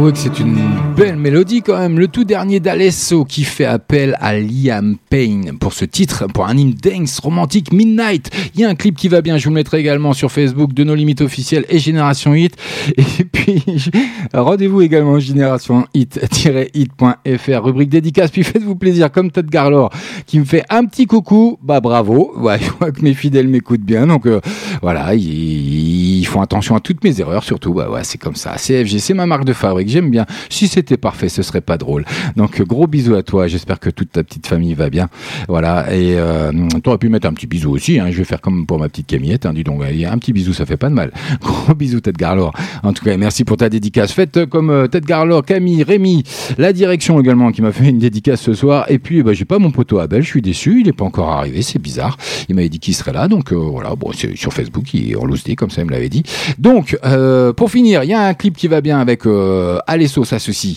you. Avouez que c'est une belle mélodie quand même. Le tout dernier d'Alesso qui fait appel à Liam Payne pour ce titre, pour un hymne dance romantique Midnight. Il y a un clip qui va bien, je vous le mettrai également sur Facebook de nos limites officielles et Génération Hit. Et puis, rendez-vous également Génération Hit-hit.fr, rubrique dédicace. Puis faites-vous plaisir, comme Todd Garlor qui me fait un petit coucou. Bah bravo. Ouais, je vois que mes fidèles m'écoutent bien. Donc euh, voilà, ils, font attention à toutes mes erreurs surtout. Bah c'est comme ça. CFG, c'est ma marque de fabrique. J'aime bien. Si c'était parfait, ce serait pas drôle. Donc gros bisous à toi. J'espère que toute ta petite famille va bien. Voilà. Et euh, t'aurais pu mettre un petit bisou aussi. Hein. Je vais faire comme pour ma petite Camillette. Hein. Dis donc, un petit bisou, ça fait pas de mal. Gros bisous, Tête Garlor. En tout cas, merci pour ta dédicace. Faites comme euh, Tête Garlor, Camille, Rémi, la direction également qui m'a fait une dédicace ce soir. Et puis, bah, j'ai pas mon poteau Abel. Je suis déçu. Il est pas encore arrivé. C'est bizarre. Il m'avait dit qu'il serait là. Donc euh, voilà. Bon, c'est sur Facebook. Il est en comme ça, il me l'avait dit. Donc, euh, pour finir, il y a un clip qui va bien avec euh, Alesso s'associe.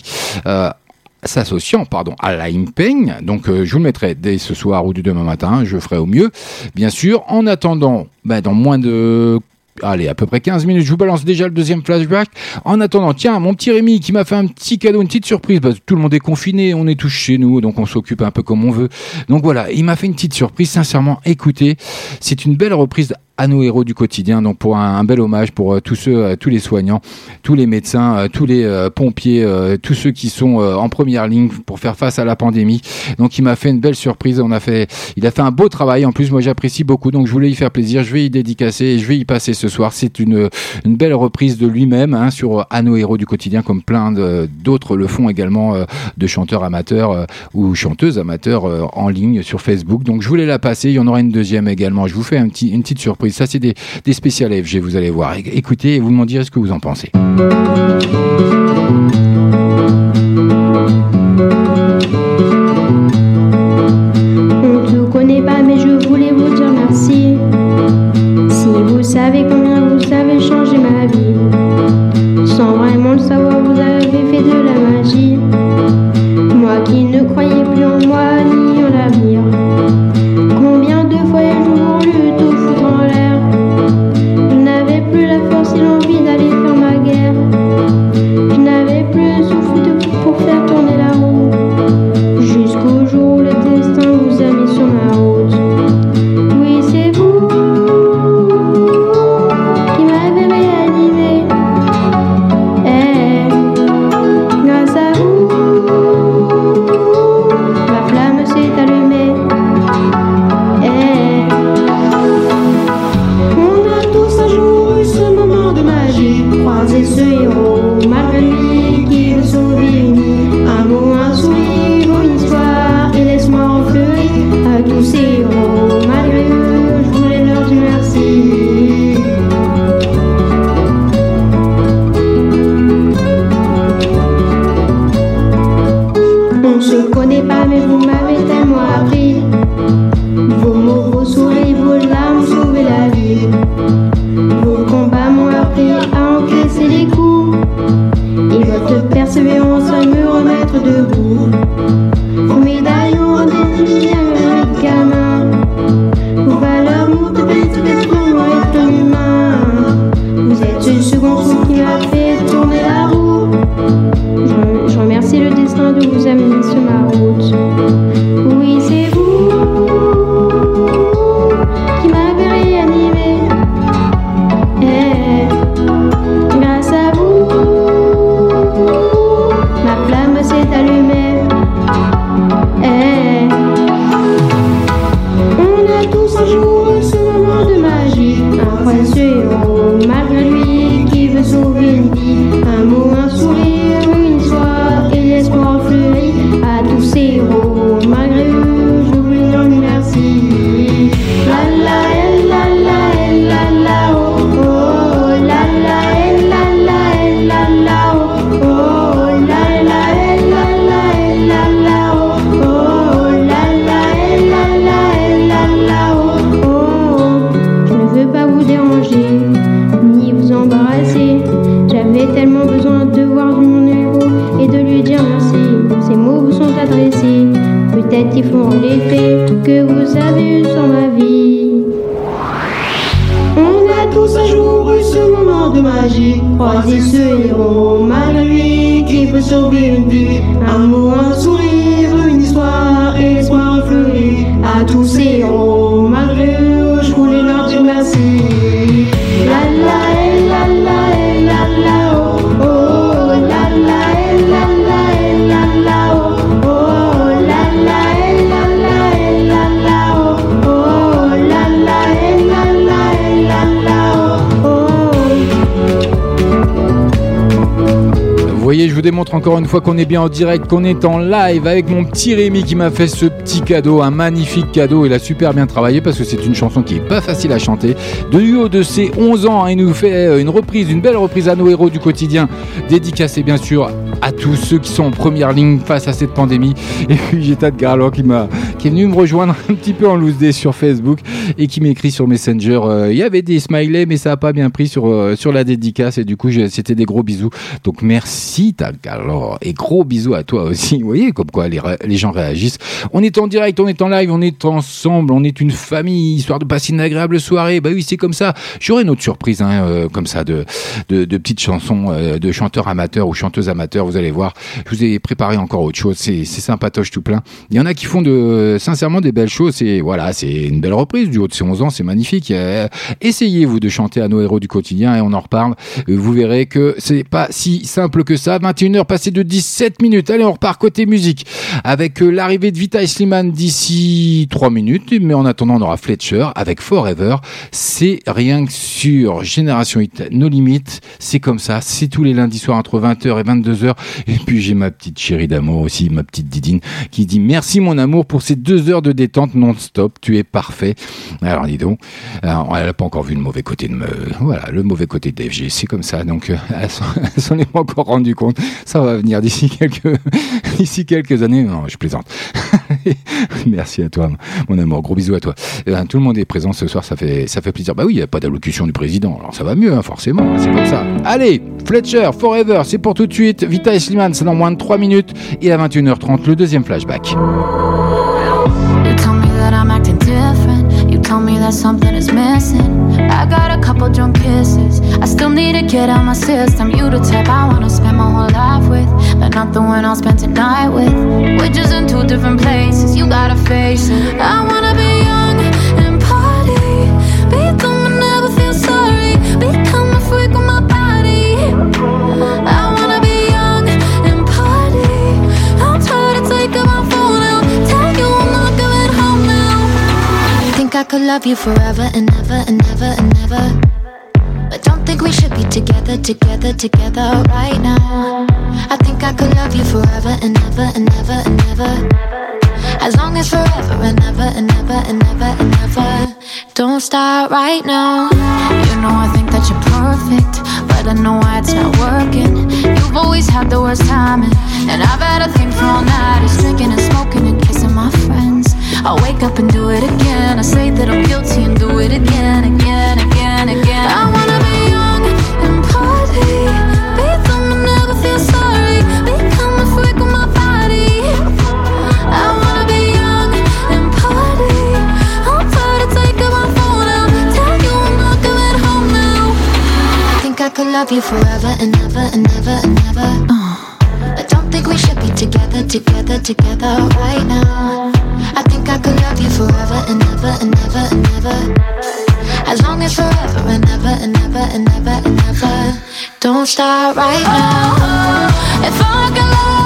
Euh, s'associant pardon à Payne donc euh, je vous le mettrai dès ce soir ou du demain matin je ferai au mieux bien sûr en attendant bah, dans moins de Allez, à peu près 15 minutes, je vous balance déjà le deuxième flashback. En attendant, tiens, mon petit Rémi qui m'a fait un petit cadeau, une petite surprise. Parce que tout le monde est confiné, on est tous chez nous, donc on s'occupe un peu comme on veut. Donc voilà, il m'a fait une petite surprise. Sincèrement, écoutez, c'est une belle reprise à nos héros du quotidien. Donc pour un, bel hommage pour euh, tous ceux, euh, tous les soignants, tous les médecins, euh, tous les pompiers, tous ceux qui sont en première ligne pour faire face à la pandémie. Donc il m'a fait une belle surprise. On a fait, il a fait un beau travail. En plus, moi j'apprécie beaucoup. Donc je voulais y faire plaisir. Je vais y dédicacer et je vais y passer ce soir. C'est une, une belle reprise de lui-même hein, sur à nos héros du quotidien, comme plein d'autres le font également de chanteurs amateurs ou chanteuses amateurs en ligne sur Facebook. Donc je voulais la passer. Il y en aura une deuxième également. Je vous fais un petit, une petite surprise. Ça c'est des, des spéciales FG. Vous allez voir. Écoutez et vous m'en direz ce que vous en pensez. Encore une fois qu'on est bien en direct, qu'on est en live avec mon petit Rémi qui m'a fait ce petit cadeau, un magnifique cadeau. Il a super bien travaillé parce que c'est une chanson qui est pas facile à chanter. De haut de ses 11 ans, hein, il nous fait euh, une reprise, une belle reprise à nos héros du quotidien, dédicacée bien sûr à tous ceux qui sont en première ligne face à cette pandémie. Et puis j'ai Garland qui m'a qui est venu me rejoindre un petit peu en loose day sur Facebook et qui m'écrit sur Messenger. euh, Il y avait des smileys, mais ça a pas bien pris sur euh, sur la dédicace et du coup c'était des gros bisous. Donc merci Tad Garland et gros bisous à toi aussi. Vous voyez comme quoi les gens réagissent. On est en direct, on est en live, on est ensemble, on est une famille histoire de passer une agréable soirée. Bah oui c'est comme ça. J'aurai une autre surprise hein, euh, comme ça de de, de petites chansons euh, de chanteurs amateurs ou chanteuses amateurs. Vous allez voir. Je vous ai préparé encore autre chose. C'est sympatoche tout plein. Il y en a qui font de sincèrement des belles choses. C'est voilà, c'est une belle reprise du haut de ses 11 ans. C'est magnifique. Euh, essayez vous de chanter à nos héros du quotidien et on en reparle. Euh, Vous verrez que c'est pas si simple que ça. 21h passé de 17 minutes. Allez, on repart côté musique avec euh, l'arrivée de Vita et Slimane d'ici 3 minutes. Mais en attendant, on aura Fletcher avec Forever. C'est rien que sur Génération Hit, nos limites. C'est comme ça. C'est tous les lundis soirs entre 20h et 22h. Et puis j'ai ma petite chérie d'amour aussi, ma petite Didine, qui dit merci mon amour pour ces deux heures de détente non-stop. Tu es parfait. Alors dis donc, alors, elle n'a pas encore vu le mauvais côté de me, voilà, le mauvais côté de DFG. C'est comme ça. Donc euh, elle s'en- est pas encore rendu compte. Ça va venir d'ici quelques, d'ici quelques années. Non, je plaisante. Merci à toi, mon amour. Gros bisous à toi. Euh, tout le monde est présent ce soir, ça fait, plaisir. Bah oui, il n'y a pas d'allocution du président, alors ça va mieux, hein, forcément, hein, c'est comme ça. Allez, Fletcher, Forever, c'est pour tout de suite. Vita et Slimane, c'est dans moins de 3 minutes. Et à 21h30, le deuxième flashback. Tell me that something is missing. I got a couple drunk kisses. I still need to get out my system. You the type I wanna spend my whole life with, but not the one I'll spend tonight with. We're just in two different places. You gotta face it. I wanna love you forever and ever and ever and ever. But don't think we should be together, together, together right now. I think I could love you forever and ever and ever and ever. As long as forever and ever and ever and ever and ever. Don't start right now. You know I think that you're perfect, but I know why it's not working. You've always had the worst timing, and I've had a thing for all night. Is drinking and smoking and kissing I'll wake up and do it again. I say that I'm guilty and do it again, again, again, again. I wanna be young and party. Be never feel sorry. Become a freak with my body. I wanna be young and party. I'm tired of taking my phone out. Tell you I'm not coming home now. I think I could love you forever and ever and ever and ever. Uh. I don't think we should be together, together, together right now. I think I could love you forever and ever and ever and ever. As long as forever and ever and ever and ever and ever. Don't start right now. If I can love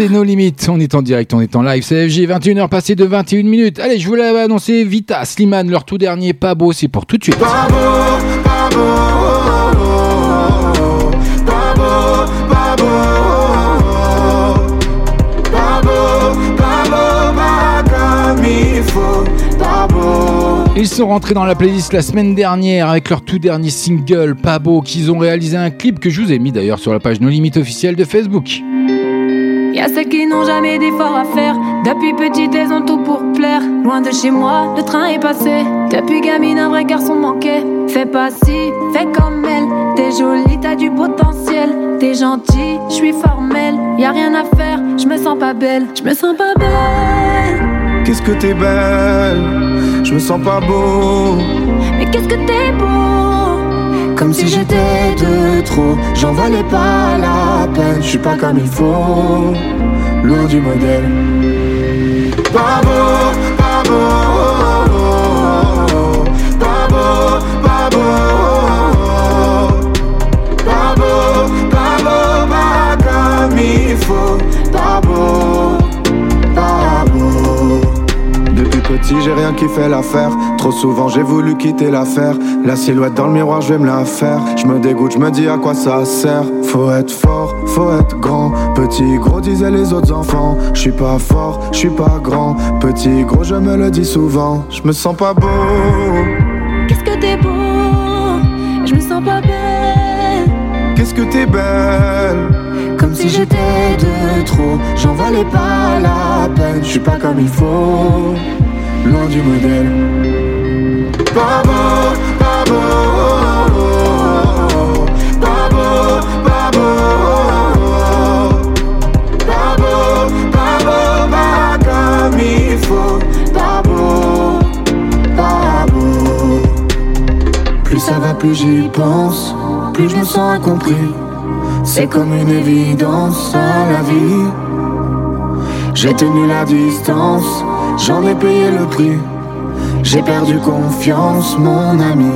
C'est nos limites, on est en direct, on est en live, c'est FG, 21h passées de 21 minutes. Allez, je vous l'avais annoncé, Vita, Slimane, leur tout dernier, pas beau, c'est pour tout de suite. Pas beau, pas beau, pas beau, pas beau. Ils sont rentrés dans la playlist la semaine dernière avec leur tout dernier single, Pas beau, qu'ils ont réalisé un clip que je vous ai mis d'ailleurs sur la page No Limites officielle de Facebook. Y'a ceux qui n'ont jamais d'efforts à faire. Depuis petite, elles ont tout pour plaire. Loin de chez moi, le train est passé. Depuis gamine, un vrai garçon manquait. Fais pas si, fais comme elle. T'es jolie, t'as du potentiel. T'es gentil, je suis formelle. Y a rien à faire, je me sens pas belle. Je me sens pas belle. Qu'est-ce que t'es belle, je me sens pas beau. Mais qu'est-ce que t'es beau? Comme si j'étais de trop, j'en valais pas la peine, je suis pas comme il faut, loin du modèle. Beau, j'ai rien qui fait l'affaire. Trop souvent, j'ai voulu quitter l'affaire. La silhouette dans le miroir, je vais me la faire. Je me dégoûte, je me dis à quoi ça sert. Faut être fort, faut être grand. Petit, gros, disaient les autres enfants. Je suis pas fort, je suis pas grand. Petit, gros, je me le dis souvent. Je me sens pas beau. Qu'est-ce que t'es beau? Je me sens pas belle. Qu'est-ce que t'es belle? Comme si j'étais de trop, j'en valais pas la peine. Je suis pas comme il faut, loin du modèle. Beau, pas beau, pas beau, pas beau, pas beau, pas comme il faut, pas beau. Plus ça va, plus j'y pense, plus je me sens incompris. C'est comme une évidence à la vie. J'ai tenu la distance, j'en ai payé le prix. J'ai perdu confiance, mon ami.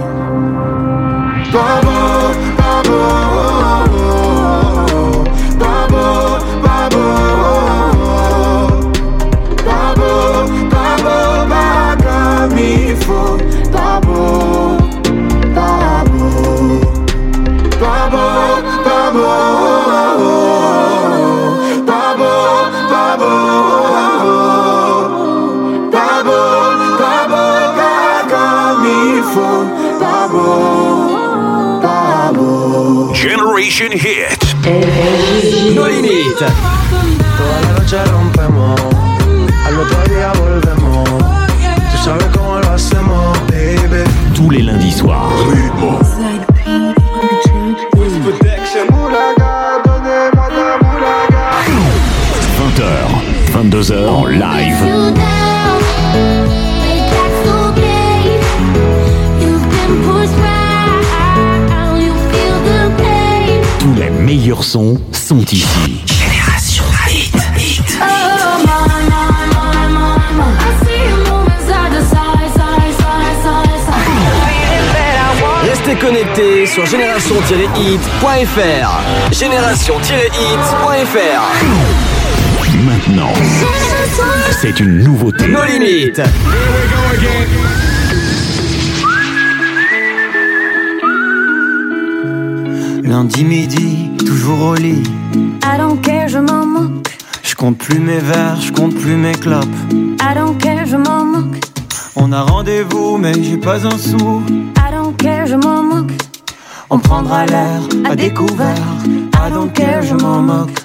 No limites. Toda la noche rompemos, al otro día volvemos. Tú sabes cómo lo hacemos, baby. Tous les lundis soirs. 20h, 22h en live. Meilleurs sons sont ici. Génération Hit. Hit. Restez connectés sur génération-hit.fr. Génération-hit.fr. Maintenant, c'est une nouveauté. Nos limites. Lundi midi, toujours au lit. I don't care, je m'en moque. Je compte plus mes verres, je compte plus mes clopes. I don't care, je m'en moque. On a rendez-vous, mais j'ai pas un sou. I don't care, je m'en moque. On prendra l'air à découvert. I don't care, je m'en moque.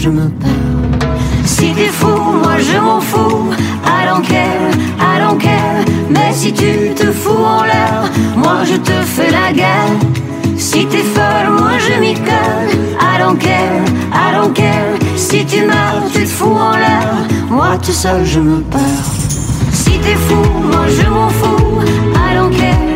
Si t'es fou, moi je m'en fous. I don't care, I. Mais si tu te fous en l'air, moi je te fais la guerre. Si t'es folle, moi je m'y colle. I don't care, I. Si tu meurs, tu te fous en l'air. Moi tout seul, je me perds. Si t'es fou, moi je m'en fous. I don't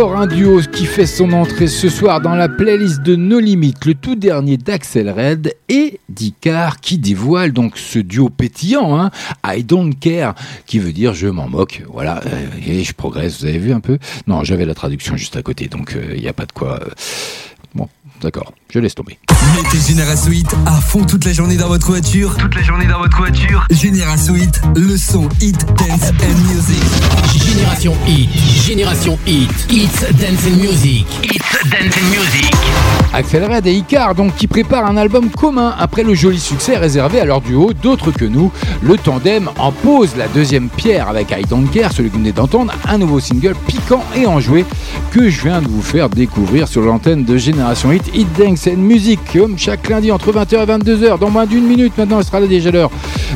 Un duo qui fait son entrée ce soir dans la playlist de No Limites, le tout dernier d'Axel Red et d'Icar qui dévoile donc ce duo pétillant, hein, I Don't Care, qui veut dire je m'en moque. Voilà, euh, et je progresse, vous avez vu un peu? Non, j'avais la traduction juste à côté, donc il n'y a pas de quoi. euh, d'accord, je laisse tomber. Mettez Génération Hit à fond toute la journée dans votre voiture. Toute la journée dans votre voiture. Génération Hit, le son Hit, Dance and Music. Génération Hit, Génération Hit, Hits Dance and Music, Hits Dance and Music. Axel Red et Icar donc qui préparent un album commun après le joli succès réservé à leur duo d'autres que nous. Le tandem en pose la deuxième pierre avec I Don't Care, celui que vous venez d'entendre, un nouveau single piquant et enjoué que je viens de vous faire découvrir sur l'antenne de Génération Hit, Hit Dance and Music, comme chaque lundi entre 20h et 22h, dans moins d'une minute maintenant, il sera là déjà l'heure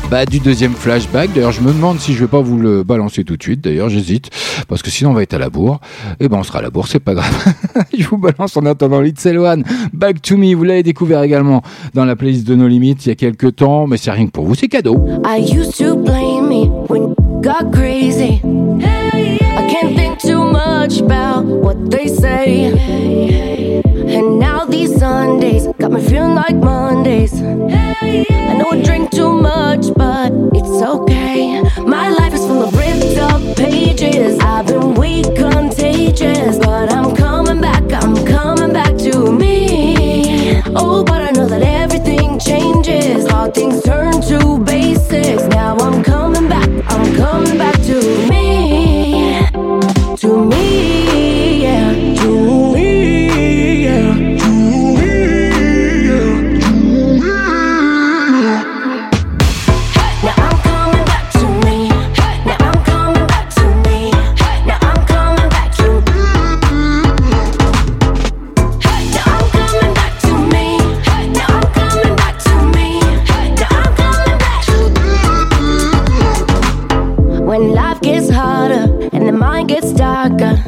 bah, du deuxième flashback. D'ailleurs, je me demande si je vais pas vous le balancer tout de suite, d'ailleurs, j'hésite, parce que sinon on va être à la bourre. Et ben on sera à la bourre, c'est pas grave. je vous balance en attendant Little One, Back to Me, vous l'avez découvert également dans la playlist de nos limites il y a quelques temps, mais c'est rien que pour vous, c'est cadeau. I used to blame me when got crazy. I can't think too much about what they say. And now these Sundays got me feeling like Mondays. I know I drink too much, but it's okay. My life is full of ripped up pages. I've been weak, contagious, but I'm coming back. I'm coming back to me. Oh, but I know that everything changes. All things turn to basics. Now I'm coming gets harder and the mind gets darker,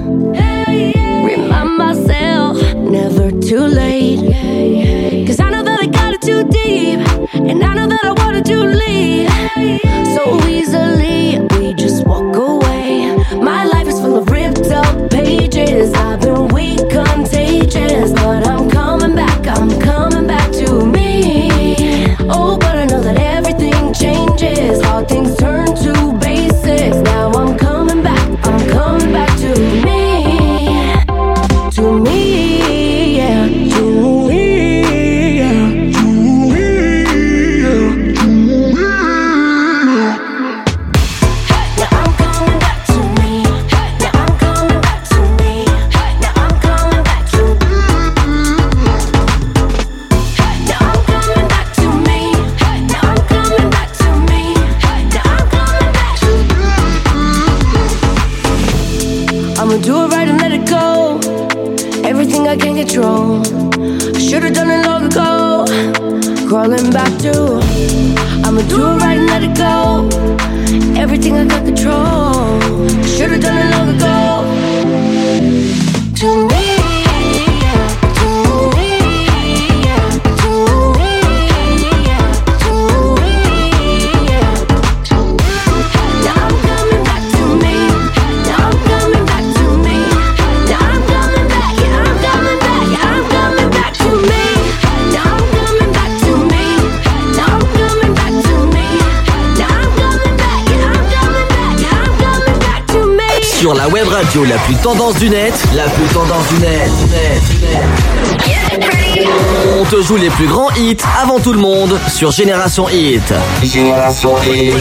tendance du net, la plus tendance du net. On te joue les plus grands hits avant tout le monde sur Génération Hit. Génération Hit.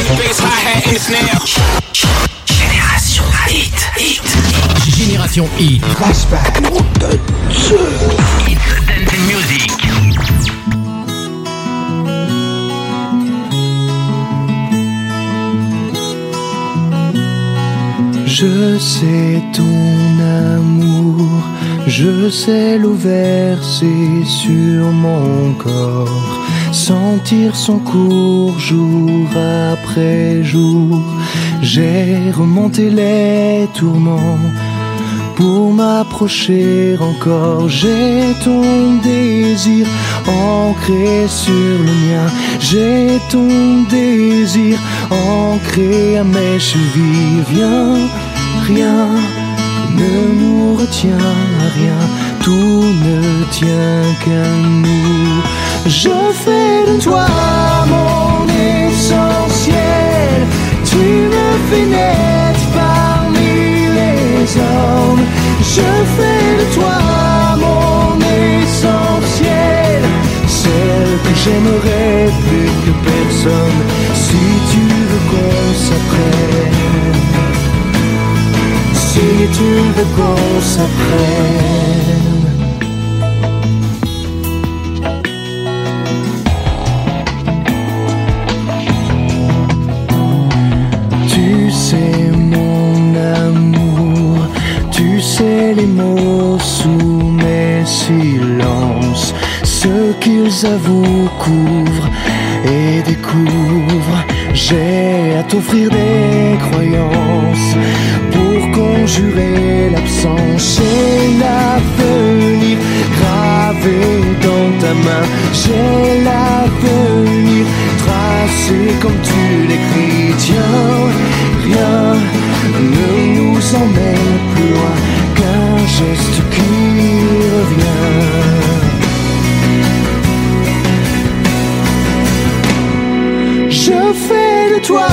Génération Hit. Hit. Génération Hit. Flashback. Hit Dance Music. Je sais ton je sais l'eau sur mon corps, sentir son cours jour après jour. J'ai remonté les tourments pour m'approcher encore. J'ai ton désir ancré sur le mien. J'ai ton désir ancré à mes chevilles. Viens, rien ne nous retient, rien. Tout ne tient qu'à nous. Je fais de toi mon essentiel. Tu me fais naître parmi les hommes. Je fais de toi mon essentiel. Celle que j'aimerais plus que personne. Si tu veux qu'on s'apprenne. Tu veux qu'on. Tu sais mon amour, tu sais les mots sous mes silences, ce qu'ils avouent, couvrent et découvrent. J'ai à t'offrir des croyances pour conjurer l'absence et l'avenir gravé dans ta main. J'ai l'avenir tracé comme tu l'écris. Tiens, rien ne nous emmène plus loin qu'un geste qui revient. Je fais de toi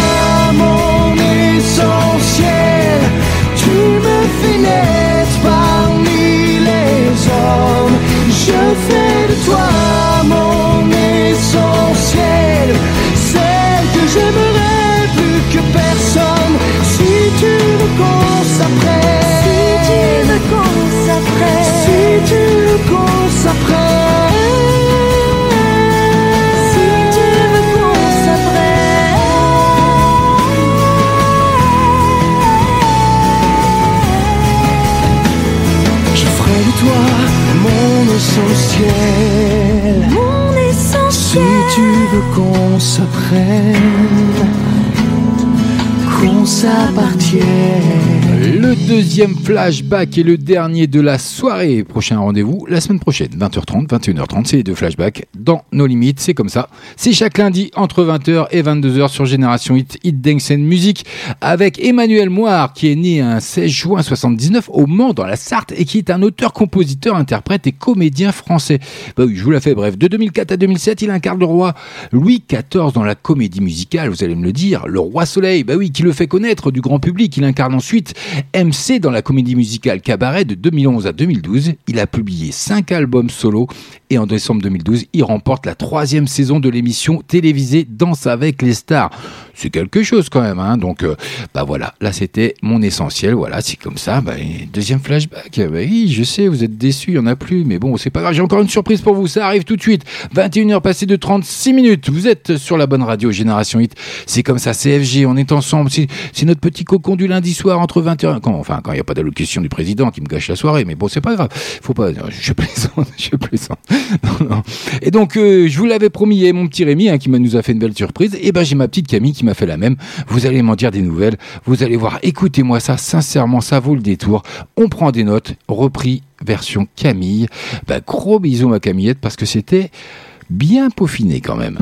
mon essentiel. Tu me fais naître parmi les hommes. Je fais de toi mon essentiel. Celle que j'aimerais plus que personne. Si tu qu'on s'apprête. Si tu qu'on s'apprête. Si tu veux qu'on essentiel. Mon essentiel. Si tu veux qu'on s'apprenne, qu'on s'appartienne. Le deuxième flashback et le dernier de la soirée. Prochain rendez-vous la semaine prochaine, 20h30, 21h30. C'est les deux flashbacks dans nos limites. C'est comme ça. C'est chaque lundi entre 20h et 22h sur Génération Hit, Hit Dance and Music avec Emmanuel Moire qui est né un 16 juin 79 au Mans dans la Sarthe et qui est un auteur, compositeur, interprète et comédien français. Bah oui, je vous la fais bref. De 2004 à 2007, il incarne le roi Louis XIV dans la comédie musicale. Vous allez me le dire. Le roi Soleil. Bah oui, qui le fait connaître du grand public. Il incarne ensuite MC dans la comédie musicale Cabaret de 2011 à 2012. Il a publié 5 albums solo et en décembre 2012, il remporte la troisième saison de l'émission télévisée Danse avec les stars. C'est quelque chose quand même, hein. Donc, euh, bah voilà, là c'était mon essentiel. Voilà, c'est comme ça. Bah, deuxième flashback. Bah oui, je sais, vous êtes déçus, il y en a plus, mais bon, c'est pas grave. J'ai encore une surprise pour vous. Ça arrive tout de suite. 21h passées de 36 minutes. Vous êtes sur la bonne radio Génération Hit. C'est comme ça, CFG. On est ensemble. C'est notre petit cocon du lundi soir entre 20h. Quand, enfin, quand il n'y a pas d'allocution du président qui me gâche la soirée, mais bon, c'est pas grave. Faut pas. Je plaisante, je plaisante. Et donc, euh, je vous l'avais promis, a mon petit Rémi hein, qui nous a fait une belle surprise. Et ben, j'ai ma petite Camille qui m'a fait la même. Vous allez m'en dire des nouvelles. Vous allez voir. Écoutez-moi ça. Sincèrement, ça vaut le détour. On prend des notes. Repris version Camille. Bah, gros bisous ma Camillette parce que c'était bien peaufiné quand même.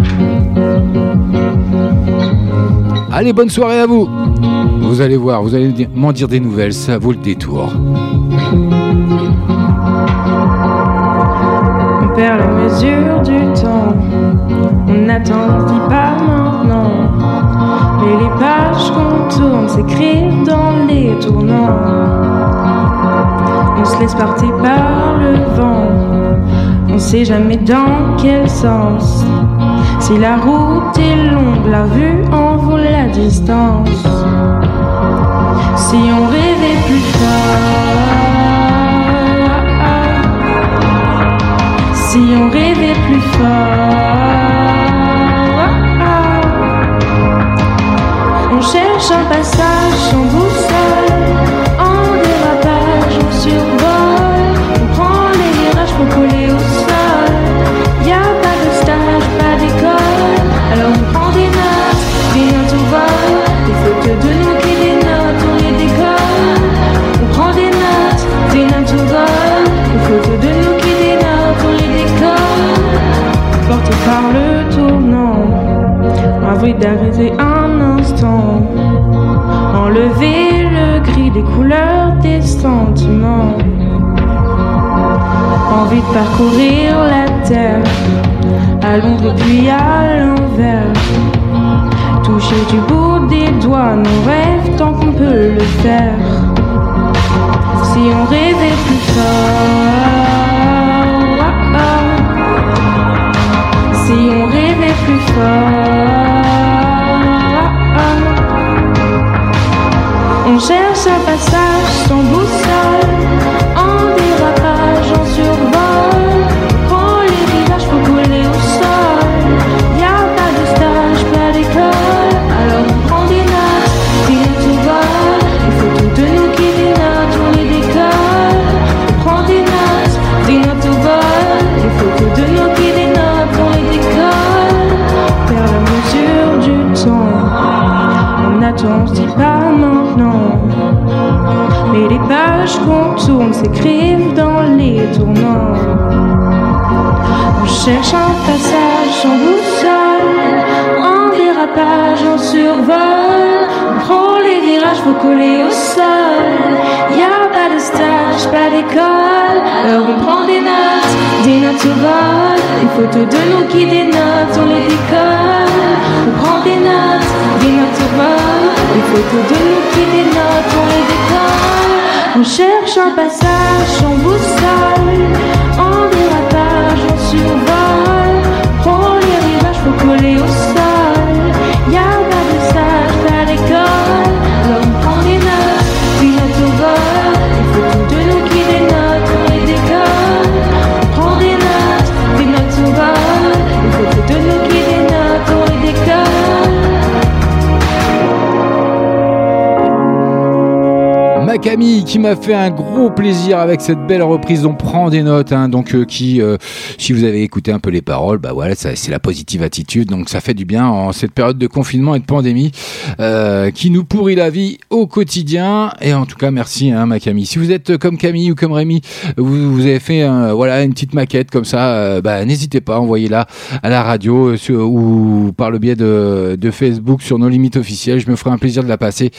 Allez, bonne soirée à vous. Vous allez voir, vous allez m'en dire des nouvelles, ça vaut le détour. On perd la mesure du temps. On attend, on se dit pas maintenant. Mais les pages qu'on tourne s'écrivent dans les tournants. On se laisse porter par le vent. On sait jamais dans quel sens. Si la route est longue, la vue en la distance. Si on rêvait plus fort. Si on rêvait plus fort. On cherche un passage sans boussole. En dérapage, on survole. Si on rêvait Alors on prend des notes, des notes au vol. Des photos de nous qui dénotent, on les décolle. On prend des notes, des notes au vol. Des photos de nous qui dénotent, on les décolle. On cherche un passage sans boussole, en dérapage, en survol. Macami qui m'a fait un gros plaisir avec cette belle reprise. On prend des notes, hein, donc euh, qui, euh, si vous avez écouté un peu les paroles, bah voilà, c'est la positive attitude. Donc ça fait du bien en cette période de confinement et de pandémie euh, qui nous pourrit la vie au quotidien. Et en tout cas, merci, hein, Macami. Si vous êtes comme Camille ou comme Rémi, vous, avez fait, voilà, une petite maquette comme ça, bah, n'hésitez pas, envoyez-la à la radio ou par le biais de, de Facebook sur nos limites officielles. Je me ferai un plaisir de la passer.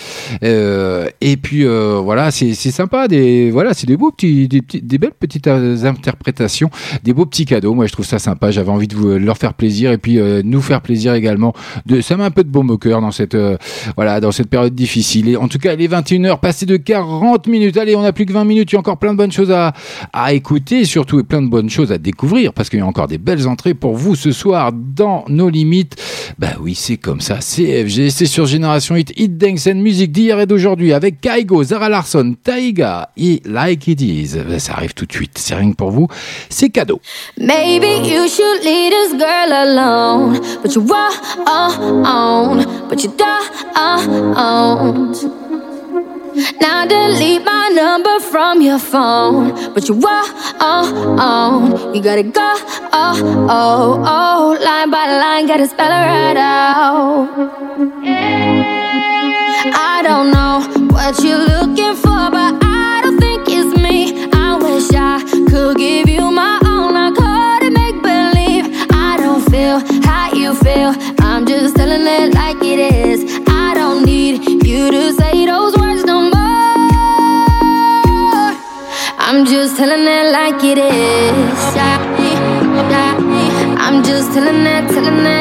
Et puis euh, voilà, c'est sympa, des voilà, c'est des beaux petits, des, belles petites euh, interprétations, des beaux petits cadeaux. Moi, je trouve ça sympa. J'avais envie de vous, leur faire plaisir et puis euh, nous faire plaisir également. De, ça met un peu de baume au dans cette euh, période difficile. Et en tout cas, il est 21h, passé de 40 minutes. Allez, on a plus que 20 minutes. Il y a encore plein de bonnes choses à, à écouter, surtout et plein de bonnes choses à découvrir parce qu'il y a encore des belles entrées pour vous ce soir dans nos limites. Bah oui, c'est comme ça. CFG, c'est sur Génération Hit, Hit Dance and Music d'hier et d'aujourd'hui avec Kaigo, Zara Larson, Taiga et Like It Is. Bah, Ça arrive tout de suite. C'est rien que pour vous. C'est cadeau. Maybe you should leave this girl alone. But you are on, but you don't. Now delete my number from your phone. But you are on, you gotta go. Oh, oh, oh, line by line, gotta spell it right out. I don't know what you're looking for, but I don't think it's me. I wish I could give you my all. I couldn't make believe. I don't feel how you feel. I'm just telling it like it is. I don't need you to say those words no more. I'm just telling it like it is. I'm just telling it, telling it.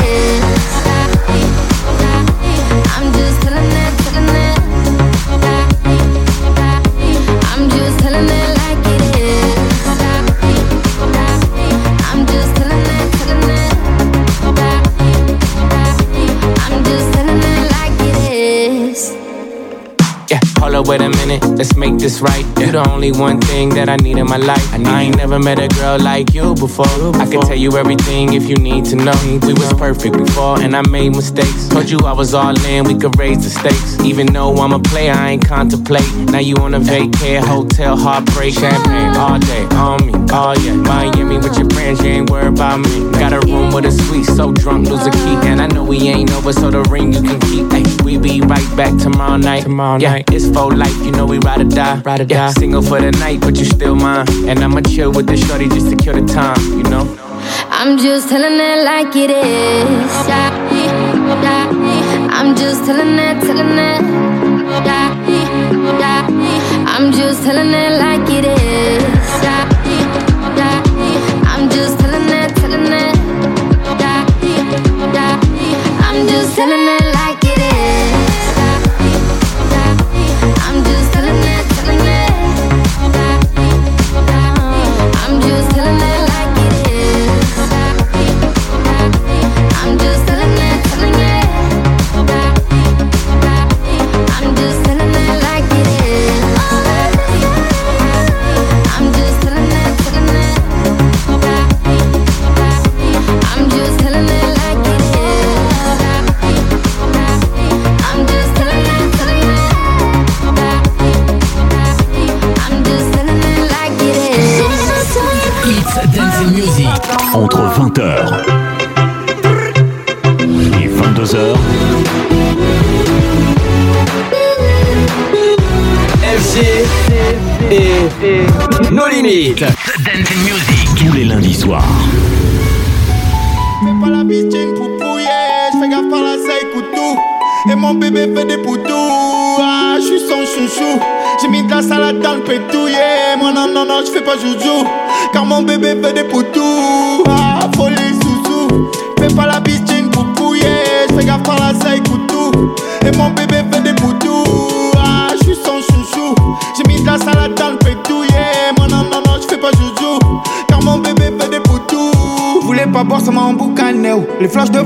Up, wait a minute, let's make this right. You're the only one thing that I need in my life. I, ain't never met a girl like you before. I can tell you everything if you need to know. We was perfect before, and I made mistakes. Told you I was all in, we could raise the stakes. Even though I'm a player, I ain't contemplate. Now you on a vacay, hotel, heartbreak, champagne all day on me. Oh yeah, Miami with your friends, you ain't worried about me. Got a room with a suite, so drunk, lose a key. And I know we ain't over, so the ring you can keep. Ay, we be right back tomorrow night. Tomorrow yeah, night. it's for life, you know we ride or die. Ride or die. Single for the night, but you still mine. And I'ma chill with the shorty just to kill the time, you know. I'm just telling it like it is. I'm just telling it, telling it. I'm just telling it like it is. Entre 20h et 22h, FG et nos limites.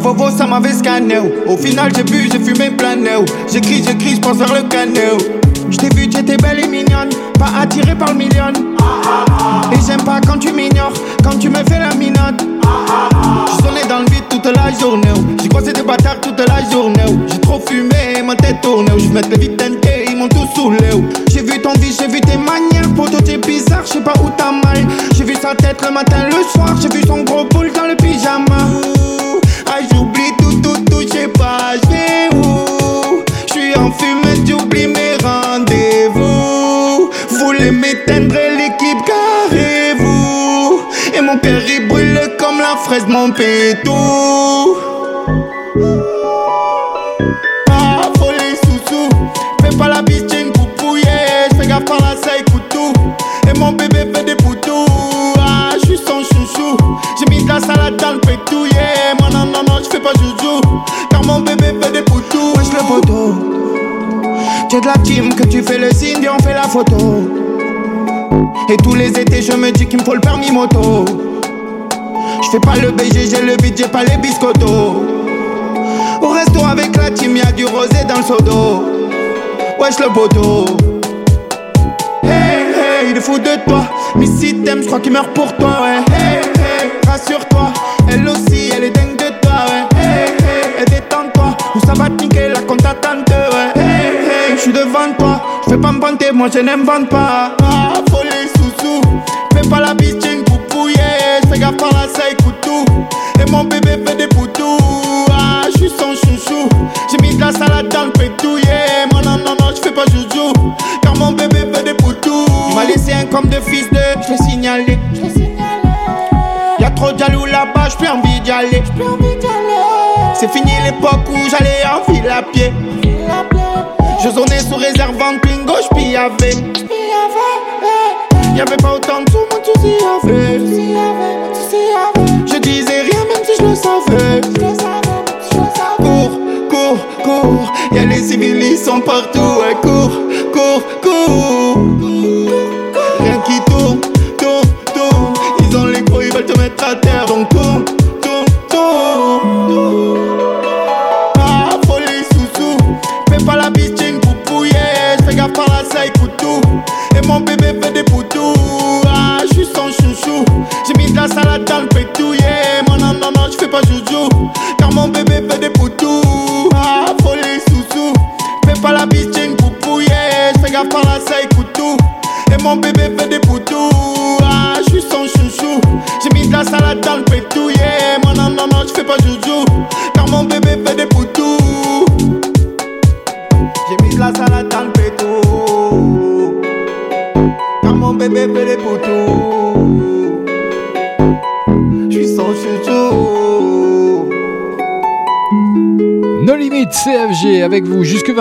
Vovo, ça m'avait scanné. Au final, j'ai bu, j'ai fumé plané. oh. J'écris, j'écris, j'pense vers le canet. J't'ai vu, t'étais belle et mignonne. Pas attirée par le million. Et j'aime pas quand tu m'ignores, quand tu me fais la minote. Sonné dans le vide toute la journée. J'ai croisé des bâtards toute la journée. J'ai trop fumé, ma tête tournée. oh. J'mets les vides teintés, ils m'ont tous saoulé. J'ai vu ton vie, j'ai vu tes manières. Poto, t'es bizarre, j'sais pas où t'as mal. J'ai vu sa tête le matin, mon pétou. Ah, folie sous-sous. Fais pas la bitchine pour pouiller. J'fais gaffe par la seille couteau. Et mon bébé fait des poutous. Ah, j'suis son chouchou. J'ai mis de la salade dans le pétouillé. Moi non, non, non, j'fais pas joujou. Car mon bébé fait des poutous. Wesh le poteau. Tu es de la team que tu fais le signe et on fait la photo. Et tous les étés, je me dis qu'il me faut le permis moto. Fais pas le BG, j'ai le beat, j'ai pas les biscottos. Au resto avec la team, y'a du rosé dans le d'eau. Wesh le poteau. Hey, hey, il est fou de toi. Mais si t'aimes, je crois qu'il meurt pour toi, ouais. Hey, hey, rassure-toi. Elle aussi, elle est dingue de toi, ouais. Hey, hey, détends-toi. Ou ça va te niquer la compte à tante, ouais. Hey, hey, je suis devant toi. Je fais pas me moi je n'invente pas. Ah, folie sous-sous. Fais pas la bitchine mon bébé fait des poutous. Ah, je suis son chouchou. J'ai mis de la salade dans le pétouillé. Moi non, non, non, j'fais pas joujou. Car mon bébé fait des poutous. Il m'a laissé un comme de fils de. J'l'ai signalé. Y'a trop de jaloux là-bas, j'plus envie d'y aller. C'est fini l'époque où j'allais en ville à pied. Je zonais sous réserve en twingo, j'pillavais. Y'avait pas autant de sous, civils, ils sont partout. Ouais, cours, cours, cours.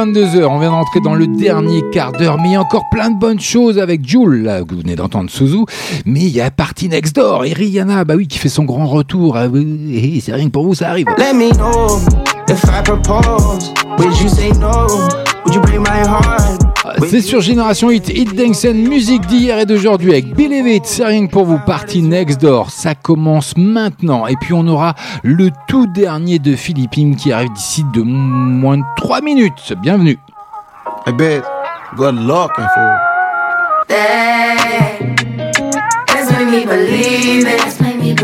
22h. On vient d'entrer dans le dernier quart d'heure, mais il y a encore plein de bonnes choses avec Jules, là, que vous venez d'entendre Suzu. Mais il y a Party Next Door et Rihanna, bah oui, qui fait son grand retour. Ah c'est rien que pour vous, ça arrive. Let me know if I propose. You say no? Would you break my heart? C'est sur Génération Hit, Hit Dance and musique d'hier et d'aujourd'hui avec Believe It, c'est rien que pour vous, partie Next Door. Ça commence maintenant. Et puis on aura le tout dernier de Philippine qui arrive d'ici de moins de 3 minutes. Bienvenue. I bet. Good luck, info. Hey, let's make me believe make me,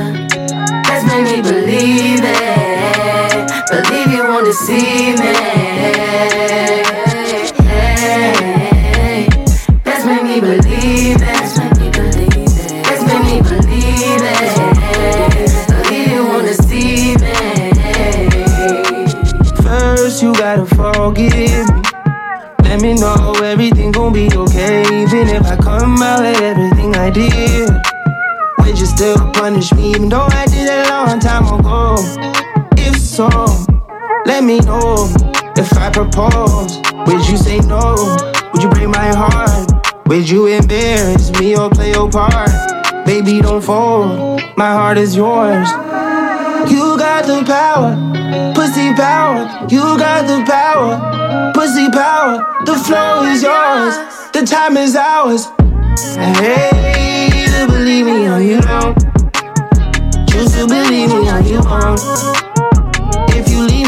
propose, would you say no? Would you break my heart? Would you embarrass me or play your part? Baby, don't fold. My heart is yours. You got the power, pussy power. You got the power, pussy power. The flow is yours, the time is ours. Hey, you believe me or you don't. Choose to believe me or you won't.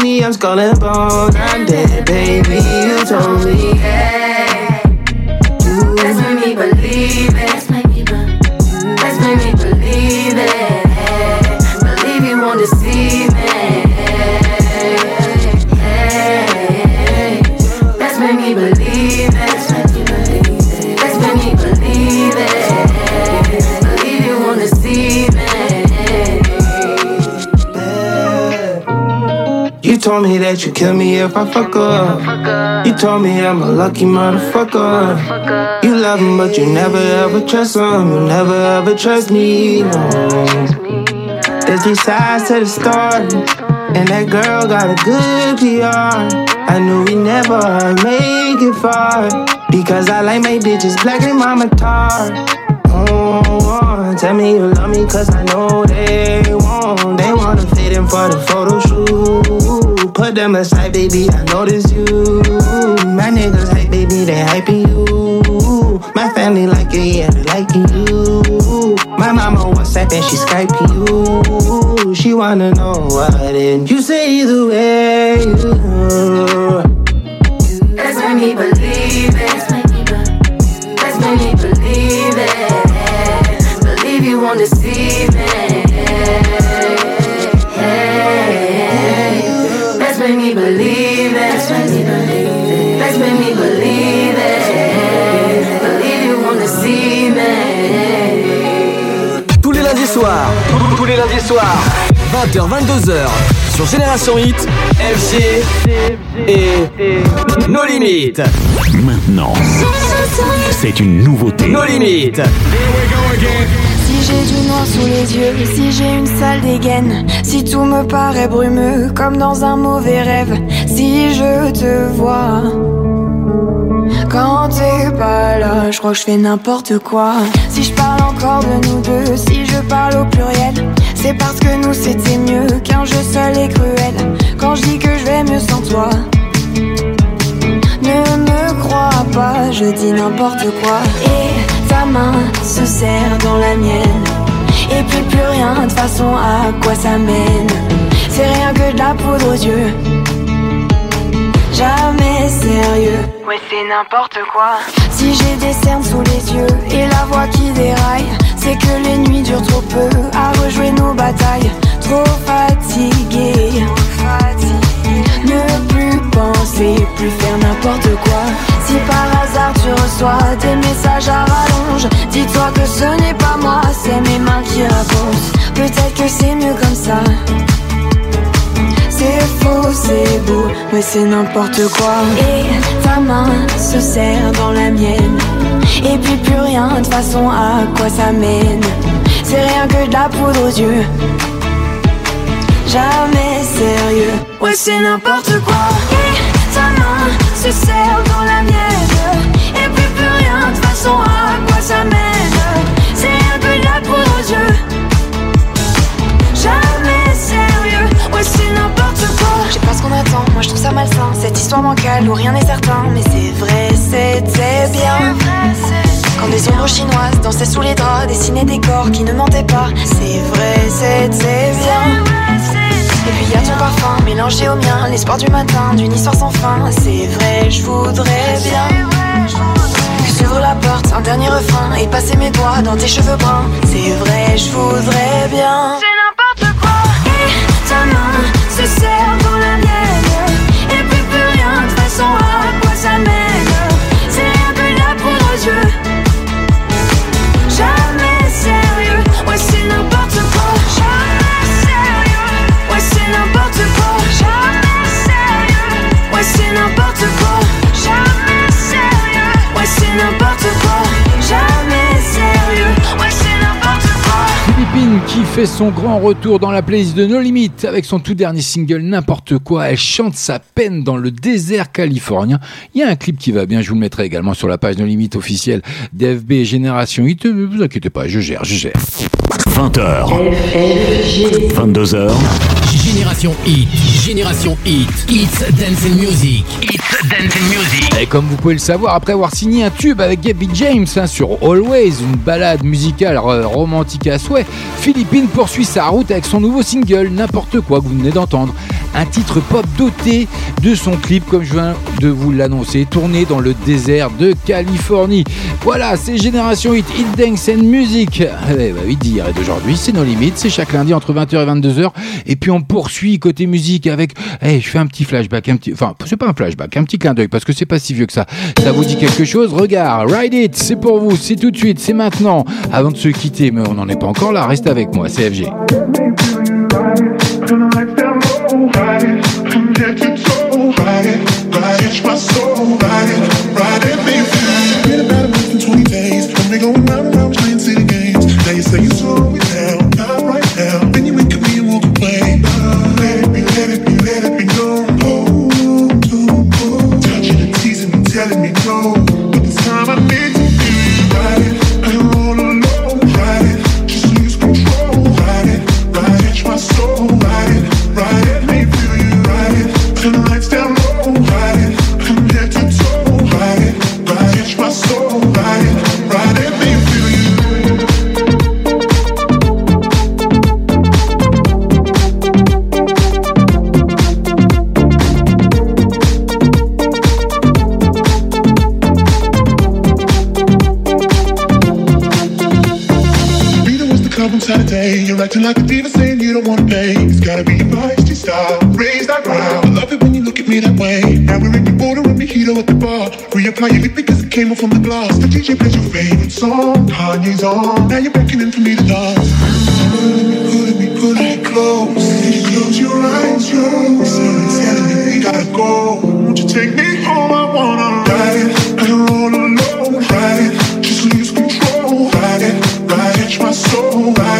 I'm skull and bone. I'm dead, baby. You told me. Told me that you kill me if I fuck up. You told me I'm a lucky motherfucker. You love him, but you never ever trust him. You never ever trust me. No. There's three sides to the story. And that girl got a good PR. I knew we never make it far. Because I like my bitches black and mama tar. Oh, tell me you love me, cause I know they won't. They wanna fit in for the photo shoot. Put them aside, baby, I notice you. My niggas hype, baby, they hyping you. My family like it, yeah, they liking you. My mama WhatsApp and she Skyping you. She wanna know what and you say either way. Let's make me believe it. Soirs, tous les lundis soirs, 20h, 22h, sur Génération Hit, FG et nos limites. Maintenant, c'est une nouveauté. Nos limites. Si j'ai du noir sous les yeux, si j'ai une sale dégaine, si tout me paraît brumeux comme dans un mauvais rêve, si je te vois. Quand t'es pas là, je crois que je fais n'importe quoi. Si je parle encore de nous deux, si je parle au pluriel, c'est parce que nous c'était mieux qu'un jeu seul et cruel. Quand je dis que je vais mieux sans toi, Ne me crois pas, je dis n'importe quoi. Et ta main se serre dans la mienne. Et puis plus rien, de façon, à quoi ça mène C'est rien que de la poudre aux yeux. Jamais sérieux. Ouais, c'est n'importe quoi. Si j'ai des cernes sous les yeux et la voix qui déraille, c'est que les nuits durent trop peu à rejouer nos batailles. Trop fatigué. Ne plus penser, plus faire n'importe quoi. Si par hasard tu reçois des messages à rallonge, dis-toi que ce n'est pas moi, c'est mes mains qui racontent. Peut-être que c'est mieux comme ça. C'est beau, mais c'est n'importe quoi. Et ta main se serre dans la mienne. Et puis plus rien, de façon, à quoi ça mène C'est rien que de la poudre aux yeux. Jamais sérieux, ouais, c'est n'importe quoi. Et ta main se serre dans la mienne. Et puis plus rien, de façon, à quoi ça mène C'est rien que de la poudre aux yeux. Jamais c'est n'importe quoi. Je sais pas ce qu'on attend, moi je trouve ça malsain. Cette histoire bancale où rien n'est certain Mais c'est vrai, c'était bien. Quand des ombres chinoises dansaient sous les draps Dessinaient des corps qui ne mentaient pas. C'est vrai, c'était bien. et puis y a ton parfum mélangé au mien L'espoir du matin, d'une histoire sans fin. C'est vrai, je voudrais bien que s'ouvre la porte, un dernier refrain Et passer mes doigts dans tes cheveux bruns. C'est vrai, je voudrais bien fait son grand retour dans la playlist de No Limit avec son tout dernier single N'importe quoi. Elle chante sa peine dans le désert californien. Il y a un clip qui va bien, je vous le mettrai également sur la page No Limit officielle d'FB Génération Hit. Ne vous inquiétez pas, je gère, je gère. 20h. 22h. Génération Hit, Génération Hit, Hits Dance and Music, Hits Dance Music. Et comme vous pouvez le savoir, après avoir signé un tube avec Gabby James hein, sur Always, une balade musicale euh, romantique à souhait, Philippine poursuit sa route avec son nouveau single, N'importe quoi que vous venez d'entendre. Un titre pop doté de son clip, comme je viens de vous l'annoncer, tourné dans le désert de Californie. Voilà, c'est Génération Hit, Hit Dance and Music. Eh bah oui, d'hier et d'aujourd'hui, c'est nos limites, c'est chaque lundi entre 20h et 22h. Et puis on poursuit côté musique avec, eh, je fais un petit flashback, un petit, enfin, c'est pas un flashback, un petit clin d'œil parce que c'est pas si vieux que ça. Ça vous dit quelque chose? Regarde, Ride It, c'est pour vous, c'est tout de suite, c'est maintenant. Avant de se quitter, mais on n'en est pas encore là, reste avec moi, CFG. right, I'm getting so right, right, it's my soul right. Acting like a diva saying you don't wanna pay. It's gotta be your feisty style. Raise that ground. I love it when you look at me that way. Now we're in your border and mojito at the bar. Reapply your lip because it came off from the glass. The DJ plays your favorite song. Kanye's on. Now you're beckoning for me to dance. Pulling me, pulling me, pulling me close. Close your eyes, yo. Someone's telling me we gotta go. Won't you take me home? I wanna ride it. I don't alone. Ride it. Just lose control. Ride it, ride it. Catch my soul. Ride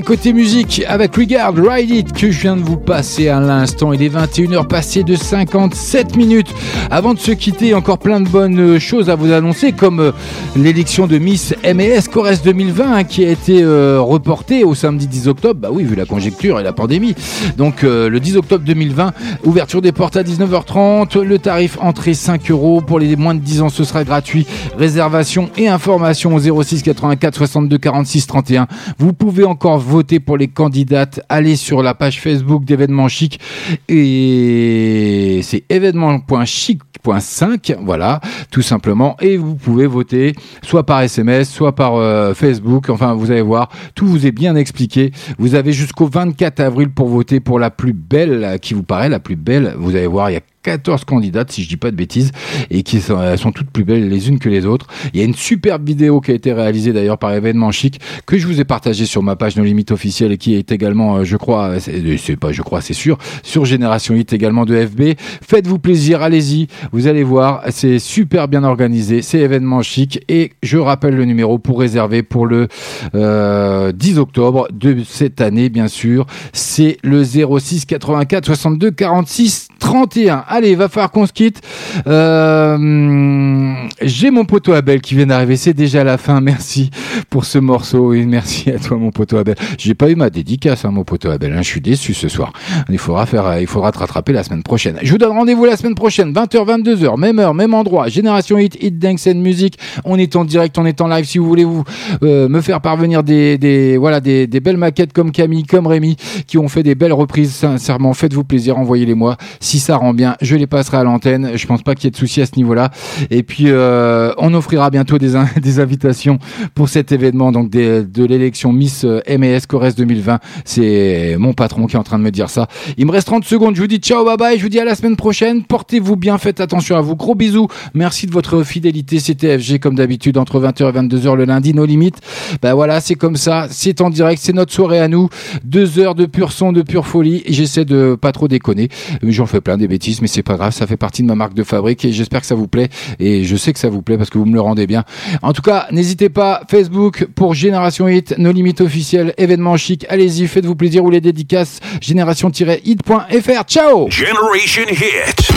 côté musique avec Regard Ride It que je viens de vous passer à l'instant. Il est 21h passé de 57 minutes. Avant de se quitter, encore plein de bonnes euh, choses à vous annoncer comme euh, l'élection de Miss MES Corrèze 2020 hein, qui a été euh, reportée au samedi 10 octobre. Bah oui, vu la conjecture et la pandémie. Donc le 10 octobre 2020, ouverture des portes à 19h30. Le tarif entrée 5 euros. Pour les moins de 10 ans, ce sera gratuit. Réservation et information au 06 84 62 46 31. Vous pouvez encore voter pour les candidates. Allez sur la page Facebook d'événements chic et c'est événement.chic.5 voilà tout simplement. Et vous pouvez voter soit par SMS soit par euh, Facebook. Enfin vous allez voir tout vous est bien expliqué. Vous avez jusqu'au 24 avril pour voter pour la plus belle qui vous paraît la plus belle. Vous allez voir il y a 14 candidates, si je dis pas de bêtises, et qui sont, toutes plus belles les unes que les autres. Il y a une superbe vidéo qui a été réalisée d'ailleurs par Événement Chic, que je vous ai partagée sur ma page No Limite officielle et qui est également, euh, je crois, euh, c'est c'est pas, je crois, c'est sûr, sur Génération 8 également de FB. Faites-vous plaisir, allez-y, vous allez voir, c'est super bien organisé, c'est Événement Chic, et je rappelle le numéro pour réserver pour le euh, 10 octobre de cette année, bien sûr, c'est le 06 84 62 46 31. Allez, va falloir qu'on se quitte. Euh, J'ai mon poteau Abel qui vient d'arriver. C'est déjà la fin. Merci pour ce morceau et merci à toi, mon poteau Abel. J'ai pas eu ma dédicace, hein, mon poteau Abel. hein. Je suis déçu ce soir. Il faudra faire, euh, il faudra te rattraper la semaine prochaine. Je vous donne rendez-vous la semaine prochaine, 20h, 22h, même heure, même endroit. Génération Hit, Hit Dance and Music. On est en direct, on est en live. Si vous voulez vous euh, me faire parvenir des, voilà, des, des belles maquettes comme Camille, comme Rémi, qui ont fait des belles reprises. Sincèrement, faites-vous plaisir, envoyez-les-moi. Si ça rend bien, je les passerai à l'antenne. Je pense pas qu'il y ait de souci à ce niveau-là. Et puis, euh, on offrira bientôt des, in- des invitations pour cet événement, donc de l'élection Miss euh, MES Corrèze 2020. C'est mon patron qui est en train de me dire ça. Il me reste 30 secondes. Je vous dis ciao, bye bye. Je vous dis à la semaine prochaine. Portez-vous bien. Faites attention à vous. Gros bisous. Merci de votre fidélité. C'était FG comme d'habitude entre 20h et 22h le lundi. Nos limites. Ben voilà, c'est comme ça. C'est en direct. C'est notre soirée à nous. Deux heures de pur son, de pure folie. J'essaie de pas trop déconner. J'en fais plein des bêtises, mais c'est pas grave. Ça fait partie de ma marque de fabrique et j'espère que ça vous plaît. Et je sais que ça vous plaît parce que vous me le rendez bien. En tout cas, n'hésitez pas. Facebook pour Génération Hit, nos limites officielles, événements chic. Allez-y, faites-vous plaisir ou les dédicaces. Génération-hit.fr. Ciao! Generation Hit.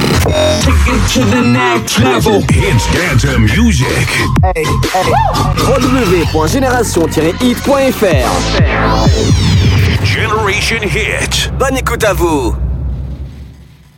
Take it to the next level. Hits dance music. www.génération-hit.fr Generation Hit. Bonne écoute à vous